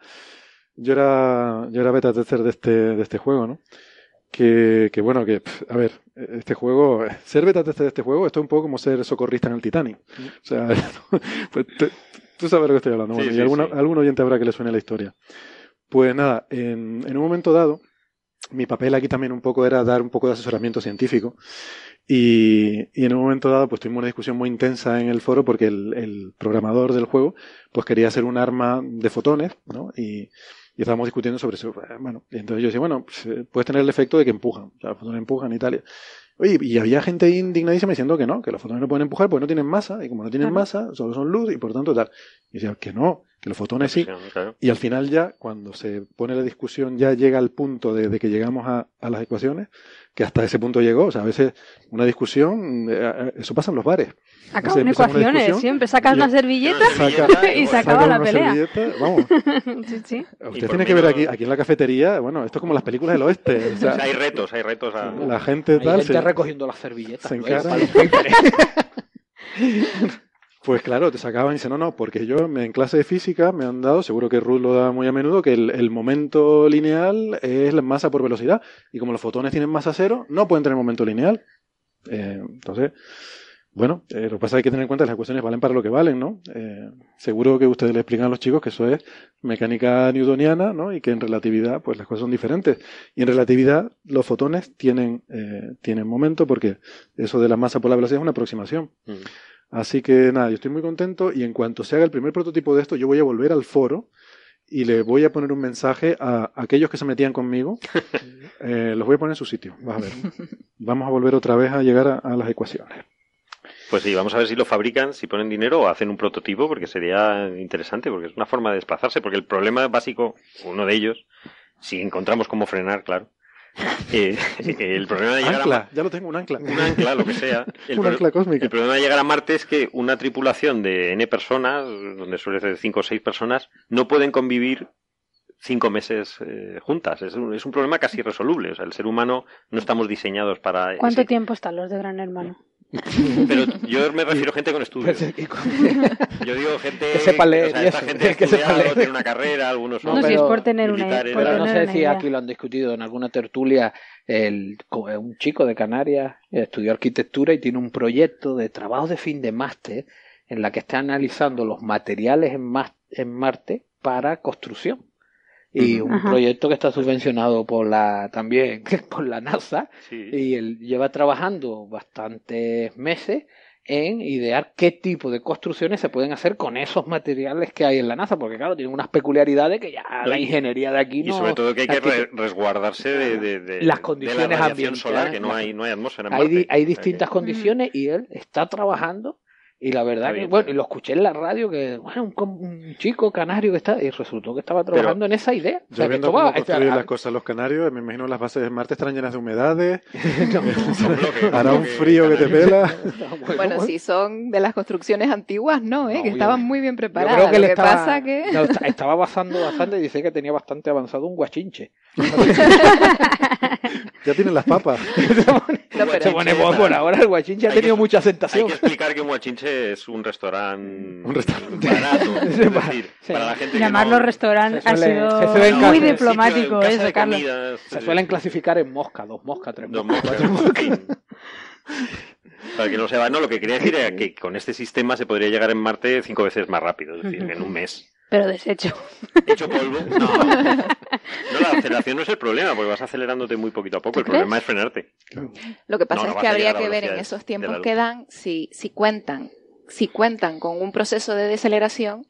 Yo era, yo era beta tester de este, de este juego, ¿no? Que, que bueno, que, a ver, este juego, [laughs] ser beta tester de este juego, esto es un poco como ser socorrista en el Titanic. O sea, [laughs] pues, te- tú sabes de lo que estoy hablando. Sí, Bueno, y sí, alguna- sí. algún oyente habrá que le suene la historia. Pues nada, en, en un momento dado, mi papel aquí también un poco era dar un poco de asesoramiento científico. Y, y en un momento dado, pues tuvimos una discusión muy intensa en el foro porque el, el programador del juego, pues quería hacer un arma de fotones, ¿no? Y, y estábamos discutiendo sobre eso. Bueno, y entonces yo decía, bueno, pues, eh, puedes tener el efecto de que empujan. O sea, los fotones empujan y tal. Oye, y había gente indignadísima diciendo que no, que los fotones no pueden empujar porque no tienen masa, y como no tienen Claro. masa, solo son luz, y por tanto tal. Y decía que no, que los fotones sí. Claro. Y al final ya, cuando se pone la discusión, ya llega al punto de, de que llegamos a, a las ecuaciones, que hasta ese punto llegó. O sea, a veces una discusión, eh, eh, eso pasa en los bares. Acaban ecuaciones, discusión siempre sacas una servilleta [laughs] Saca- y se acaba la una pelea. servilleta, Vamos, [laughs] Sí, sí. usted tiene que ver aquí, aquí en la cafetería, bueno, esto es como las películas del oeste. O O sea, sea, [laughs] hay retos, hay retos a... la gente Hay tal. gente se- recogiendo las servilletas. se encara-. Pues claro, te sacaban y dicen, no, no, porque yo en clase de física me han dado, seguro que Ruth lo da muy a menudo, que el, momento lineal es la masa por velocidad. Y como los fotones tienen masa cero, no pueden tener momento lineal. Eh, entonces, bueno, eh, lo que pasa es que hay que tener en cuenta que las ecuaciones valen para lo que valen, ¿no? Eh, seguro que ustedes le explican a los chicos que eso es mecánica newtoniana, ¿no? Y que en relatividad, pues las cosas son diferentes. Y en relatividad, los fotones tienen, eh, tienen momento porque eso de la masa por la velocidad es una aproximación. Mm. Así que nada, yo estoy muy contento y en cuanto se haga el primer prototipo de esto, yo voy a volver al foro y le voy a poner un mensaje a aquellos que se metían conmigo. [laughs] Eh, los voy a poner en su sitio. Vas a ver. Vamos a volver otra vez a llegar a, a las ecuaciones. Pues sí, vamos a ver si lo fabrican, si ponen dinero o hacen un prototipo, porque sería interesante, porque es una forma de desplazarse, porque el problema básico, uno de ellos, si encontramos cómo frenar, claro, [laughs] eh, [laughs] el problema de llegar Ancla, a ya lo tengo, un ancla. un ancla, lo que sea, [laughs] el, un pro- ancla cósmica. el problema de llegar a Marte es que una tripulación de N personas, donde suele ser 5 o 6 personas, no pueden convivir cinco meses eh, juntas. Es un, es un problema casi irresoluble. O sea, el ser humano no estamos diseñados para... ¿Cuánto ese- tiempo están los de Gran Hermano? [laughs] Pero yo me refiero a gente con estudios. Yo digo gente Que sepa leer o sea, esta eso, gente que sepa leer. tiene una carrera, algunos No, son si es por tener una- por Pero no tener sé si aquí lo han discutido en alguna tertulia. El, co- eh, un chico de Canarias estudió arquitectura y tiene un proyecto de trabajo de fin de máster en la que está analizando los materiales en Marte para construcción. Y un Ajá. proyecto que está subvencionado por la también [laughs] por la NASA Sí. y él lleva trabajando bastantes meses en idear qué tipo de construcciones se pueden hacer con esos materiales que hay en la NASA, porque claro, tienen unas peculiaridades que ya la Y- ingeniería de aquí Y no... sobre todo que hay que la re- resguardarse de, de- de- Las de condiciones la radiación ambientales, solar, que no hay, no hay atmósfera en hay, Marte. di- hay distintas condiciones y él está trabajando y la verdad Está que, bien. bueno, y lo escuché en la radio que, bueno, un, com- un chico canario que está, y resultó que estaba trabajando en esa idea. O Yo sea, que viendo va- cómo construyen a- las cosas los canarios, me imagino las bases de Marte estarán llenas de humedades, [laughs] [laughs] hará un frío que te pela. [laughs] Bueno, si son de las construcciones antiguas, no, ¿eh? No, que yo- estaban muy bien Yo preparadas. creo que Lo que estaba, pasa que... estaba basando bastante y dice que tenía bastante avanzado un guachinche. Ya tienen las papas. No, pero- Se pone por, por ahora el guachinche ha Hay que- tenido mucha Hay aceptación. que explicar que un guachinche es un restaurante [laughs] Un restaurante. barato. [laughs] Es decir, Sí. para la gente que Llamarlo no- restaurante se ha sido se muy diplomático eso, Carlos. comidas, Se eh, suelen clasificar en mosca, dos moscas, tres dos moscas. cuatro moscas. [laughs] Para que no sepa, no, lo que quería decir era que con este sistema se podría llegar en Marte cinco veces más rápido, es decir, en un mes. Pero deshecho. [laughs] Hecho polvo. [laughs] No. No, la aceleración no es el problema, porque vas acelerándote muy poquito a poco. El problema es frenarte. Lo que pasa No, no es que habría que ver en esos tiempos que dan si, si cuentan, si cuentan con un proceso de deceleración,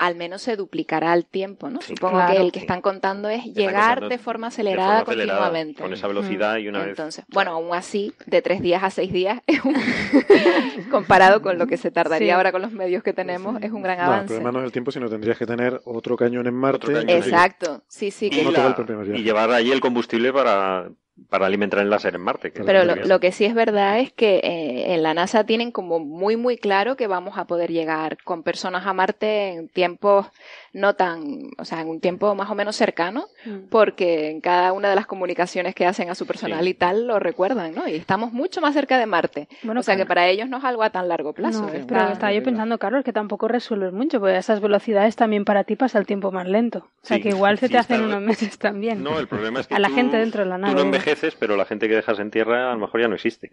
al menos se duplicará el tiempo, ¿no? Sí, Supongo claro. que el que están contando es Están llegar contando de forma de acelerada forma acelerada, continuamente. Con esa velocidad y una vez. Entonces, bueno, aún así, de tres días a seis días, [laughs] es un- [laughs] comparado con lo que se tardaría Sí. ahora con los medios que tenemos, es un gran No, el avance. problema no es el tiempo, sino tendrías que tener otro cañón en Marte. Cañón, Exacto, sí, sí. Y, Que te la- y llevar allí el combustible para, para alimentar el láser en Marte. que Pero es lo, que- lo que sí es verdad es que eh, en la NASA tienen como muy muy claro que vamos a poder llegar con personas a Marte en tiempos no tan, o sea, en un tiempo más o menos cercano, Mm. porque en cada una de las comunicaciones que hacen a su personal Sí. y tal lo recuerdan, ¿no? Y estamos mucho más cerca de Marte. Bueno, o sea que para ellos no es algo a tan largo plazo. No, está- pero estaba yo pensando, Carlos, que tampoco resuelves mucho, porque a esas velocidades también para ti pasa el tiempo más lento. O sea Sí, que igual se sí, te hacen está- unos meses también. No, el problema es que A la tú- gente dentro de la Tú nave. no envejeces, pero la gente que dejas en tierra a lo mejor ya no existe.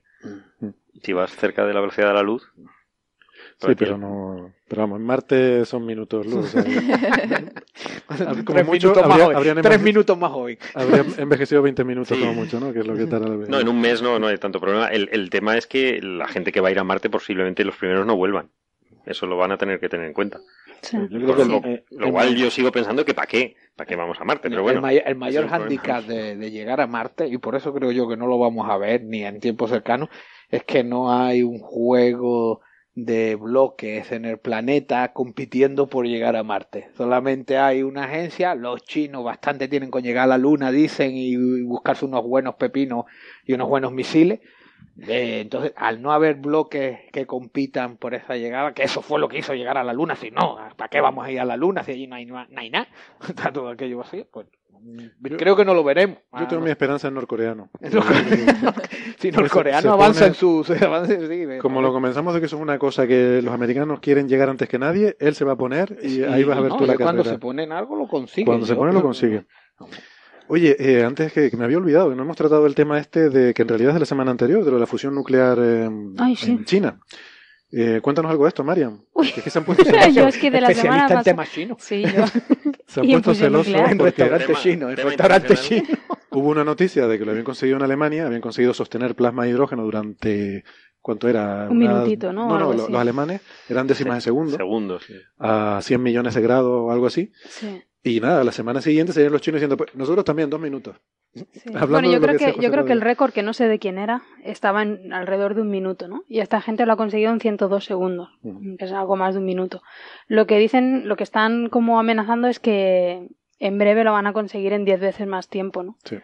Si vas cerca de la velocidad de la luz. Sí, pero no. Pero vamos, en Marte son minutos luz. o sea, [laughs] como tres, mucho, minutos más habría- hoy. habrían Tres enveje- minutos más hoy. Habría envejecido 20 minutos Sí. como mucho, ¿no? Que es lo que tarda la No, en un mes no, no hay tanto problema. El, el tema es que la gente que va a ir a Marte posiblemente los primeros no vuelvan. Eso lo van a tener que tener en cuenta. Sí. Yo creo Por que lo, cual yo sigo pensando que ¿para qué? ¿Para qué vamos a Marte? Pero bueno. el mayor, el hándicap de, de llegar a Marte, y por eso creo yo que no lo vamos a ver ni en tiempo cercano, es que no hay un juego de bloques en el planeta compitiendo por llegar a Marte. Solamente hay una agencia, los chinos bastante tienen con llegar a la Luna, dicen, y, buscarse unos buenos pepinos y unos buenos misiles. Eh, entonces, al no haber bloques que compitan por esa llegada, que eso fue lo que hizo llegar a la Luna, si no, ¿para qué vamos a ir a la Luna si allí no hay, no hay nada? [laughs] Está todo aquello así, pues creo que no lo veremos. Yo tengo Ah, mi esperanza en norcoreano. [laughs] no. si no, el se- coreano se avanza pone- en su, su avance, sí, Como lo comenzamos de que eso es una cosa que los americanos quieren llegar antes que nadie, él se va a poner y Sí, ahí vas a ver no, tú la y cuando carrera. se pone en algo lo consigue. Cuando se pone lo consigue. Oye, eh, antes que, que me había olvidado, que no hemos tratado el tema este de que en realidad es de la semana anterior, de lo de la fusión nuclear Ay, sí. en China. Eh, cuéntanos algo de esto, Mariam. Uy. Que es que se han puesto [laughs] Yo celosos, es que de la semana en pasada... temas chinos. Sí, [laughs] yo. se han puesto celosos. En porque restaurante Tema- chino, en tema restaurante internacional. chino. hubo una noticia de que lo habían conseguido en Alemania, habían conseguido sostener plasma de hidrógeno durante... ¿Cuánto era? Un minutito, ¿no? No, no, Algo lo- así. los alemanes eran décimas de segundo, Segundos. sí. a 100 millones de grados o algo así. Sí, Y nada, la semana siguiente serían los chinos diciendo, pues nosotros también, dos minutos. sí. [laughs] Bueno, yo creo que decía que, José yo creo que el récord, que no sé de quién era, estaba en alrededor de un minuto, ¿no? Y esta gente lo ha conseguido en 102 segundos, que es algo más de un minuto. Lo que dicen, lo que están como amenazando es que en breve lo van a conseguir en 10 veces más tiempo, ¿no? Sí.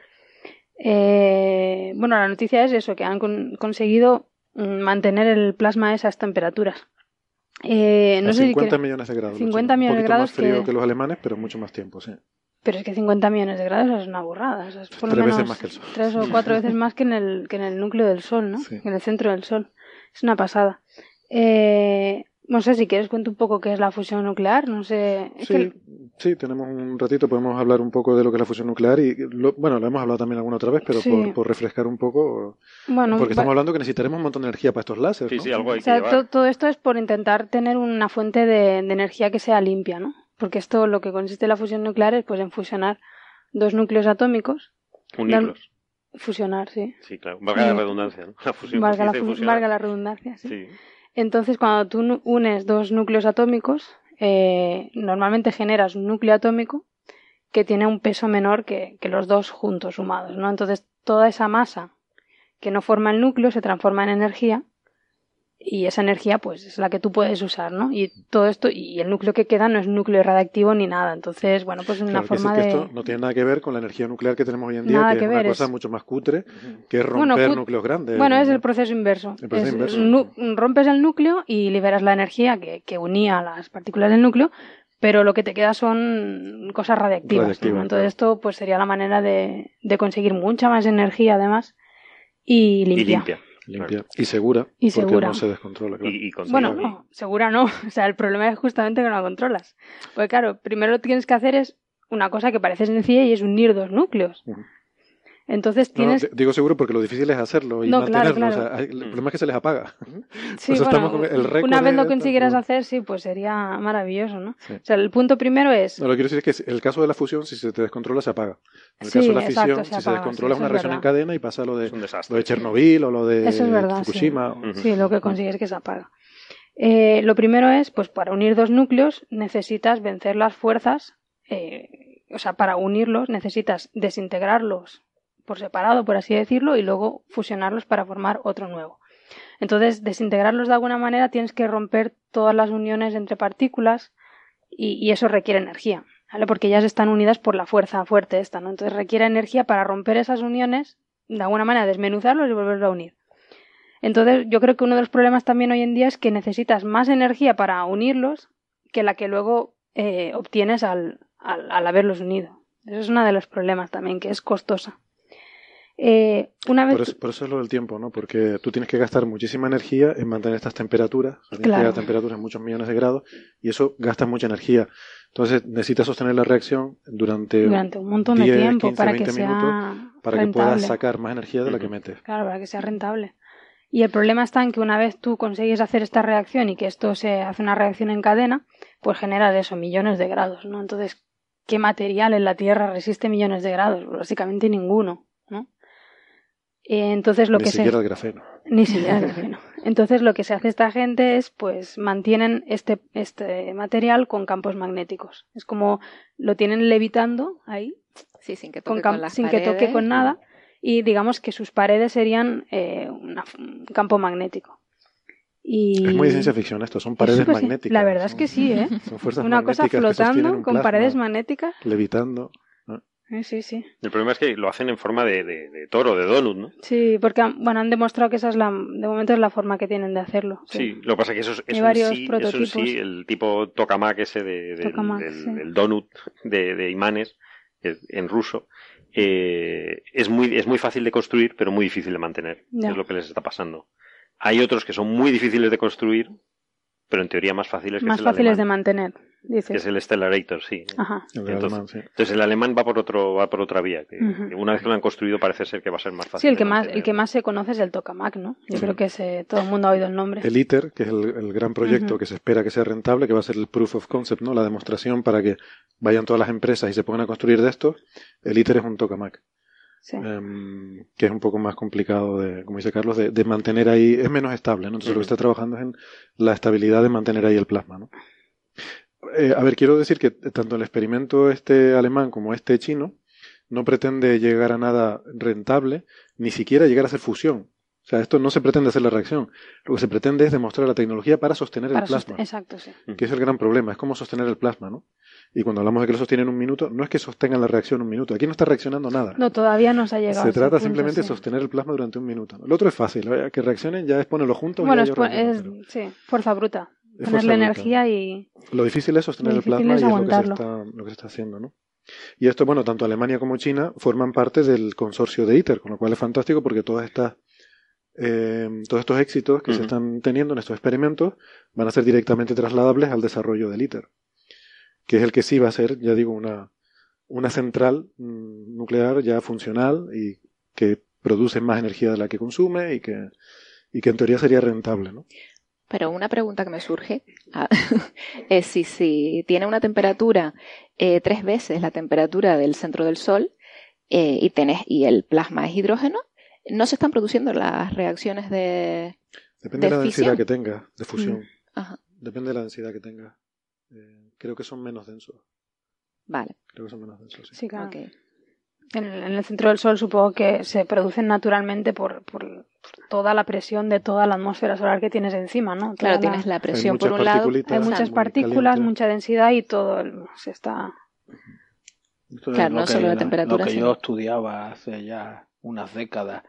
Eh, bueno, la noticia es eso, que han con- conseguido mantener el plasma a esas temperaturas. Eh, no a sé si 50 quiere- millones de grados. los 50 chinos. millones de Un grados poquito más frío que- que... los alemanes, pero mucho más tiempo, sí. Pero es que 50 millones de grados es una burrada. es por Tres lo veces menos más que el Sol. tres o cuatro veces más que en el, que en el núcleo del Sol, ¿no? Sí. En el centro del Sol. Es una pasada. Eh, no sé si quieres cuento un poco qué es la fusión nuclear. No sé. Es Sí, que- sí, tenemos un ratito, podemos hablar un poco de lo que es la fusión nuclear y, lo- bueno, lo hemos hablado también alguna otra vez, pero Sí. por, por refrescar un poco, bueno, porque va- estamos hablando que necesitaremos un montón de energía para estos láseres, Sí, ¿no? sí, algo hay O sea, que llevar. to- todo esto es por intentar tener una fuente de, de energía que sea limpia, ¿no? Porque esto lo que consiste en la fusión nuclear es pues en fusionar dos núcleos atómicos. Unirlos. Fusionar, sí. Sí, claro. Valga la redundancia, ¿no? La fusión. Valga la, fusionar. valga la redundancia, sí. Sí. Entonces, cuando tú unes dos núcleos atómicos, eh, normalmente generas un núcleo atómico que tiene un peso menor que, que los dos juntos sumados, ¿no? Entonces, toda esa masa que no forma el núcleo se transforma en energía y esa energía, pues, es la que tú puedes usar, ¿no? Y todo esto, y el núcleo que queda no es núcleo radiactivo ni nada. Entonces, bueno, pues es una Claro, que, sí, forma que de... esto no tiene nada que ver con la energía nuclear que tenemos hoy en día, Nada que, que es una ver, cosa es- mucho más cutre, que es Bueno, romper núcleos grandes. Bueno, es el proceso inverso. El proceso Es- inverso. nu- rompes el núcleo y liberas la energía que, que unía las partículas del núcleo, pero lo que te queda son cosas radiactivas. Entonces claro. esto pues sería la manera de, de conseguir mucha más energía además y Y limpia. Limpia. Y segura, Y porque segura. no se descontrola. Claro. Y, y con Bueno, no, segura no. [laughs] O sea, el problema es justamente que no la controlas. Porque claro, primero lo que tienes que hacer es una cosa que parece sencilla y es unir dos núcleos. Entonces No, tienes... digo seguro porque lo difícil es hacerlo y No, claro, mantenerlo. o sea, el Mm. problema es que se les apaga. [laughs] Sí, bueno, estamos con el récord una vez lo consiguieras hacer, sí, pues sería maravilloso, ¿no? Sí. O sea, el punto primero es... No, lo que quiero decir es que el caso de la fusión, si se te descontrola, se apaga. En el Sí, caso de la exacto, fisión, se si se descontrola, sí, es una reacción en cadena y pasa lo de, lo de Chernobyl o lo de Eso es verdad, sí. Fukushima. Sí, lo que consigues es que se apaga. Eh, lo primero es, pues para unir dos núcleos necesitas vencer las fuerzas, eh, o sea, para unirlos necesitas desintegrarlos por separado, por así decirlo, y luego fusionarlos para formar otro nuevo. Entonces, desintegrarlos de alguna manera tienes que romper todas las uniones entre partículas y, eso requiere energía, ¿vale? Porque ellas están unidas por la fuerza fuerte esta, ¿no? Entonces requiere energía para romper esas uniones, de alguna manera desmenuzarlos y volverlos a unir. Entonces, yo creo que uno de los problemas también hoy en día es que necesitas más energía para unirlos que la que luego eh, obtienes al, al, al haberlos unido. Eso es uno de los problemas también, que es costosa. Eh, una vez Por eso, por eso es lo del tiempo, ¿no? Porque tú tienes que gastar muchísima energía en mantener estas temperaturas, o sea, tienes que Claro. llegar a temperaturas muchos millones de grados, y eso gasta mucha energía. Entonces necesitas sostener la reacción durante, durante un montón de 10, tiempo 15, para que 20 sea minutos para que puedas sacar más energía de la que metes. Claro, para que sea rentable. Y el problema está en que una vez tú consigues hacer esta reacción y que esto se hace una reacción en cadena, pues genera de eso millones de grados, ¿no? Entonces, ¿qué material en la Tierra resiste millones de grados? Básicamente ninguno, ¿no? Entonces lo Ni que se siquiera el grafeno. ni siquiera el grafeno. Entonces lo que se hace esta gente es pues mantienen este, este material con campos magnéticos. Es como lo tienen levitando ahí Sí, sin que toque con las sin que toque paredes. con nada y digamos que sus paredes serían eh, una- un campo magnético. Y... Es muy de ciencia ficción esto, son paredes Es súper- magnéticas. La verdad es que sí, ¿eh? Son fuerzas Una cosa flotando un con plasma, paredes magnéticas. Levitando. Sí, sí. El problema es que lo hacen en forma de, de, de toro, de donut, ¿no? Sí, porque han- bueno, han demostrado que esa es la, de momento es la forma que tienen de hacerlo. Sí, lo que pasa es que eso, es- varios sí, eso prototipos. sí, el tipo tokamak ese de, Tokamak, sí. del donut de, de imanes en ruso, eh, es, muy, es muy fácil de construir, pero muy difícil de mantener. Ya. Es lo que les está pasando. Hay otros que son muy difíciles de construir, pero en teoría más fáciles que Más es el fáciles de alemán, que es el Stellarator, sí. Ajá. El Entonces- alemán, sí. Entonces el alemán va por otro va por otra vía. Que, una vez que lo han construido parece ser que va a ser más fácil. Sí, el que más, el que más se conoce es el tokamak, ¿no? Yo Sí. creo que ese, todo el mundo ha oído el nombre. El ITER, que es el, el gran proyecto que se espera que sea rentable, que va a ser el proof of concept, ¿no? La demostración para que vayan todas las empresas y se pongan a construir de esto. El ITER es un tokamak, Sí. em, que es un poco más complicado de, como dice Carlos, de, de mantener ahí, es menos estable, ¿no? Entonces lo que está trabajando es en la estabilidad de mantener ahí el plasma, ¿no? Eh, a ver, quiero decir que tanto el experimento este alemán como este chino no pretende llegar a nada rentable, ni siquiera llegar a hacer fusión. O sea, esto no se pretende hacer la reacción. Lo que se pretende es demostrar la tecnología para sostener Para el plasma, sost- Exacto, sí. que es el gran problema, es cómo sostener el plasma, ¿no? Y cuando hablamos de que lo sostienen un minuto, no es que sostengan la reacción un minuto, aquí no está reaccionando nada. No, todavía no se ha llegado. se trata punto, simplemente de sí. sostener el plasma durante un minuto. Lo otro es fácil, ¿eh? que reaccionen ya es ponerlo juntos. y Bueno, ya es, es- sí, fuerza bruta. Energía y... Lo difícil es sostener el plasma es y es lo que, se aguantarlo. está, lo que se está haciendo, ¿no? Y esto, bueno, tanto Alemania como China forman parte del consorcio de ITER, con lo cual es fantástico porque todas estas, eh, todos estos éxitos que se están teniendo en estos experimentos van a ser directamente trasladables al desarrollo del ITER, que es el que sí va a ser, ya digo, una, una central mm, nuclear ya funcional y que produce más energía de la que consume y que, y que en teoría sería rentable, ¿no? Pero una pregunta que me surge ah, [laughs] es si, si tiene una temperatura eh, tres veces la temperatura del centro del Sol eh, y, tenés, y el plasma es hidrógeno, ¿no se están produciendo las reacciones de Depende de, la densidad que tenga, de fusión. Mm, Depende de la densidad que tenga. Eh, creo que son menos densos. Vale. Creo que son menos densos, sí. Sí, claro. En, el centro del Sol supongo que se producen naturalmente por, por, toda la presión de toda la atmósfera solar que tienes encima, ¿no? claro, tienes la presión por un lado. Hay muchas partículas, mucha densidad y todo se está... claro, no solo la temperatura. Lo que yo estudiaba hace ya unas décadas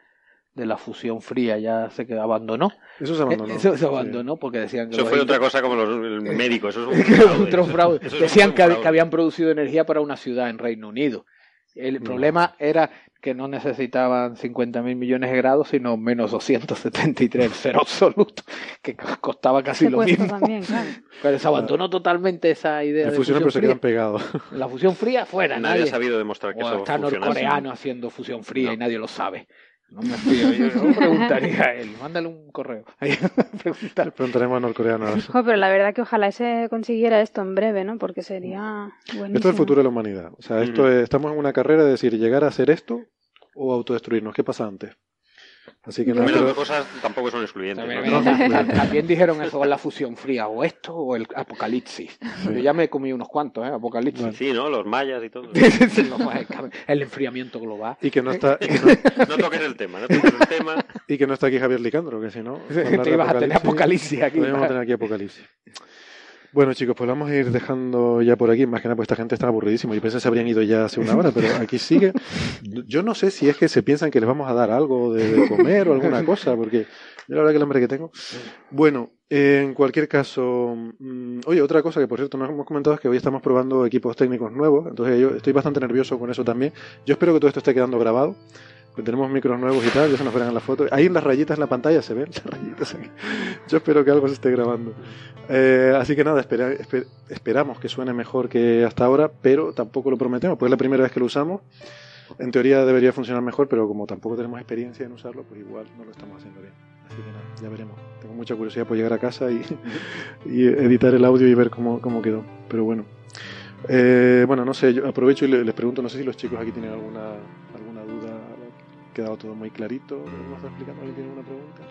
de la fusión fría ya se que abandonó. Eso se abandonó. [laughs] Eso se abandonó porque decían que... Eso fue otra cosa como los médicos. Eso es un [laughs] fraude. Decían que, que, habían producido energía para una ciudad en Reino Unido. El problema era que no necesitaban 50.000 millones de grados, sino menos 273, cero absoluto, que costaba casi lo mismo. También, claro. Pero se abandonó totalmente esa idea de fusión pero se quedan pegados. La fusión fría fuera, nadie, nadie ha sabido demostrar que o eso está norcoreano haciendo fusión fría y nadie lo sabe. No me fío, yo no [laughs] preguntaría a él, mándale un correo. [laughs] Preguntaremos a norcoreanos. pero la verdad que ojalá se consiguiera esto en breve, ¿no? Porque sería buenísimo. Esto es el futuro de la humanidad. O sea, esto estamos en una carrera de decir, llegar a hacer esto o autodestruirnos. ¿Qué pasa antes? Así que no, las dos cosas tampoco son excluyentes. También, dijeron eso con la fusión fría, o esto o el apocalipsis. Yo ya me he comido unos cuantos, ¿eh? Apocalipsis. Sí, ¿no? Los mayas y todo. [laughs] el enfriamiento global. Y que no está. [laughs] no, toques el tema, no toques el tema. Y que no está aquí Javier Licandro, que si no. [laughs] Te ibas a tener apocalipsis aquí. Podríamos tener aquí apocalipsis. Bueno, chicos, pues vamos a ir dejando ya por aquí. Más que nada, pues esta gente está aburridísima. Yo pensé que se habrían ido ya hace una hora, pero aquí sigue. Yo no sé si es que se piensan que les vamos a dar algo de, comer o alguna cosa, porque yo la verdad que el hambre que tengo. Bueno, en cualquier caso, mm, oye, otra cosa que por cierto nos hemos comentado es que hoy estamos probando equipos técnicos nuevos, entonces yo estoy bastante nervioso con eso también. Yo espero que todo esto esté quedando grabado tenemos micros nuevos y tal, ya se nos verán en la foto. Ahí las rayitas en la pantalla se ven [laughs] las rayitas. Yo espero que algo se esté grabando. Eh, así que nada, esperamos que suene mejor que hasta ahora, pero tampoco lo prometemos, porque es la primera vez que lo usamos. En teoría debería funcionar mejor, pero como tampoco tenemos experiencia en usarlo, pues igual no lo estamos haciendo bien. Así que nada, ya veremos. Tengo mucha curiosidad por llegar a casa y, [laughs] editar el audio y ver cómo, cómo quedó. Pero bueno. Eh, bueno, no sé, yo aprovecho y les pregunto, no sé si los chicos aquí tienen alguna, quedado todo muy clarito. ¿No está explicando? ¿Alguien tiene alguna pregunta?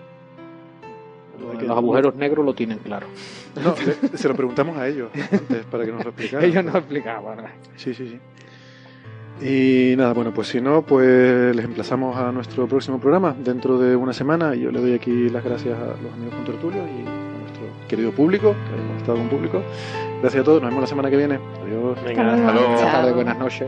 Los agujeros negros lo tienen claro. No, se lo preguntamos a ellos antes para que nos lo explicaran. ellos nos explicaban. Sí, sí, sí. Y nada, bueno, pues si no, pues les emplazamos a nuestro próximo programa dentro de una semana. Yo le doy aquí las gracias a los amigos con Tertulio y a nuestro querido público, que hemos estado con público. Gracias a todos, nos vemos la semana que viene. Adiós. Venga, hasta luego. Buenas tardes, buenas noches.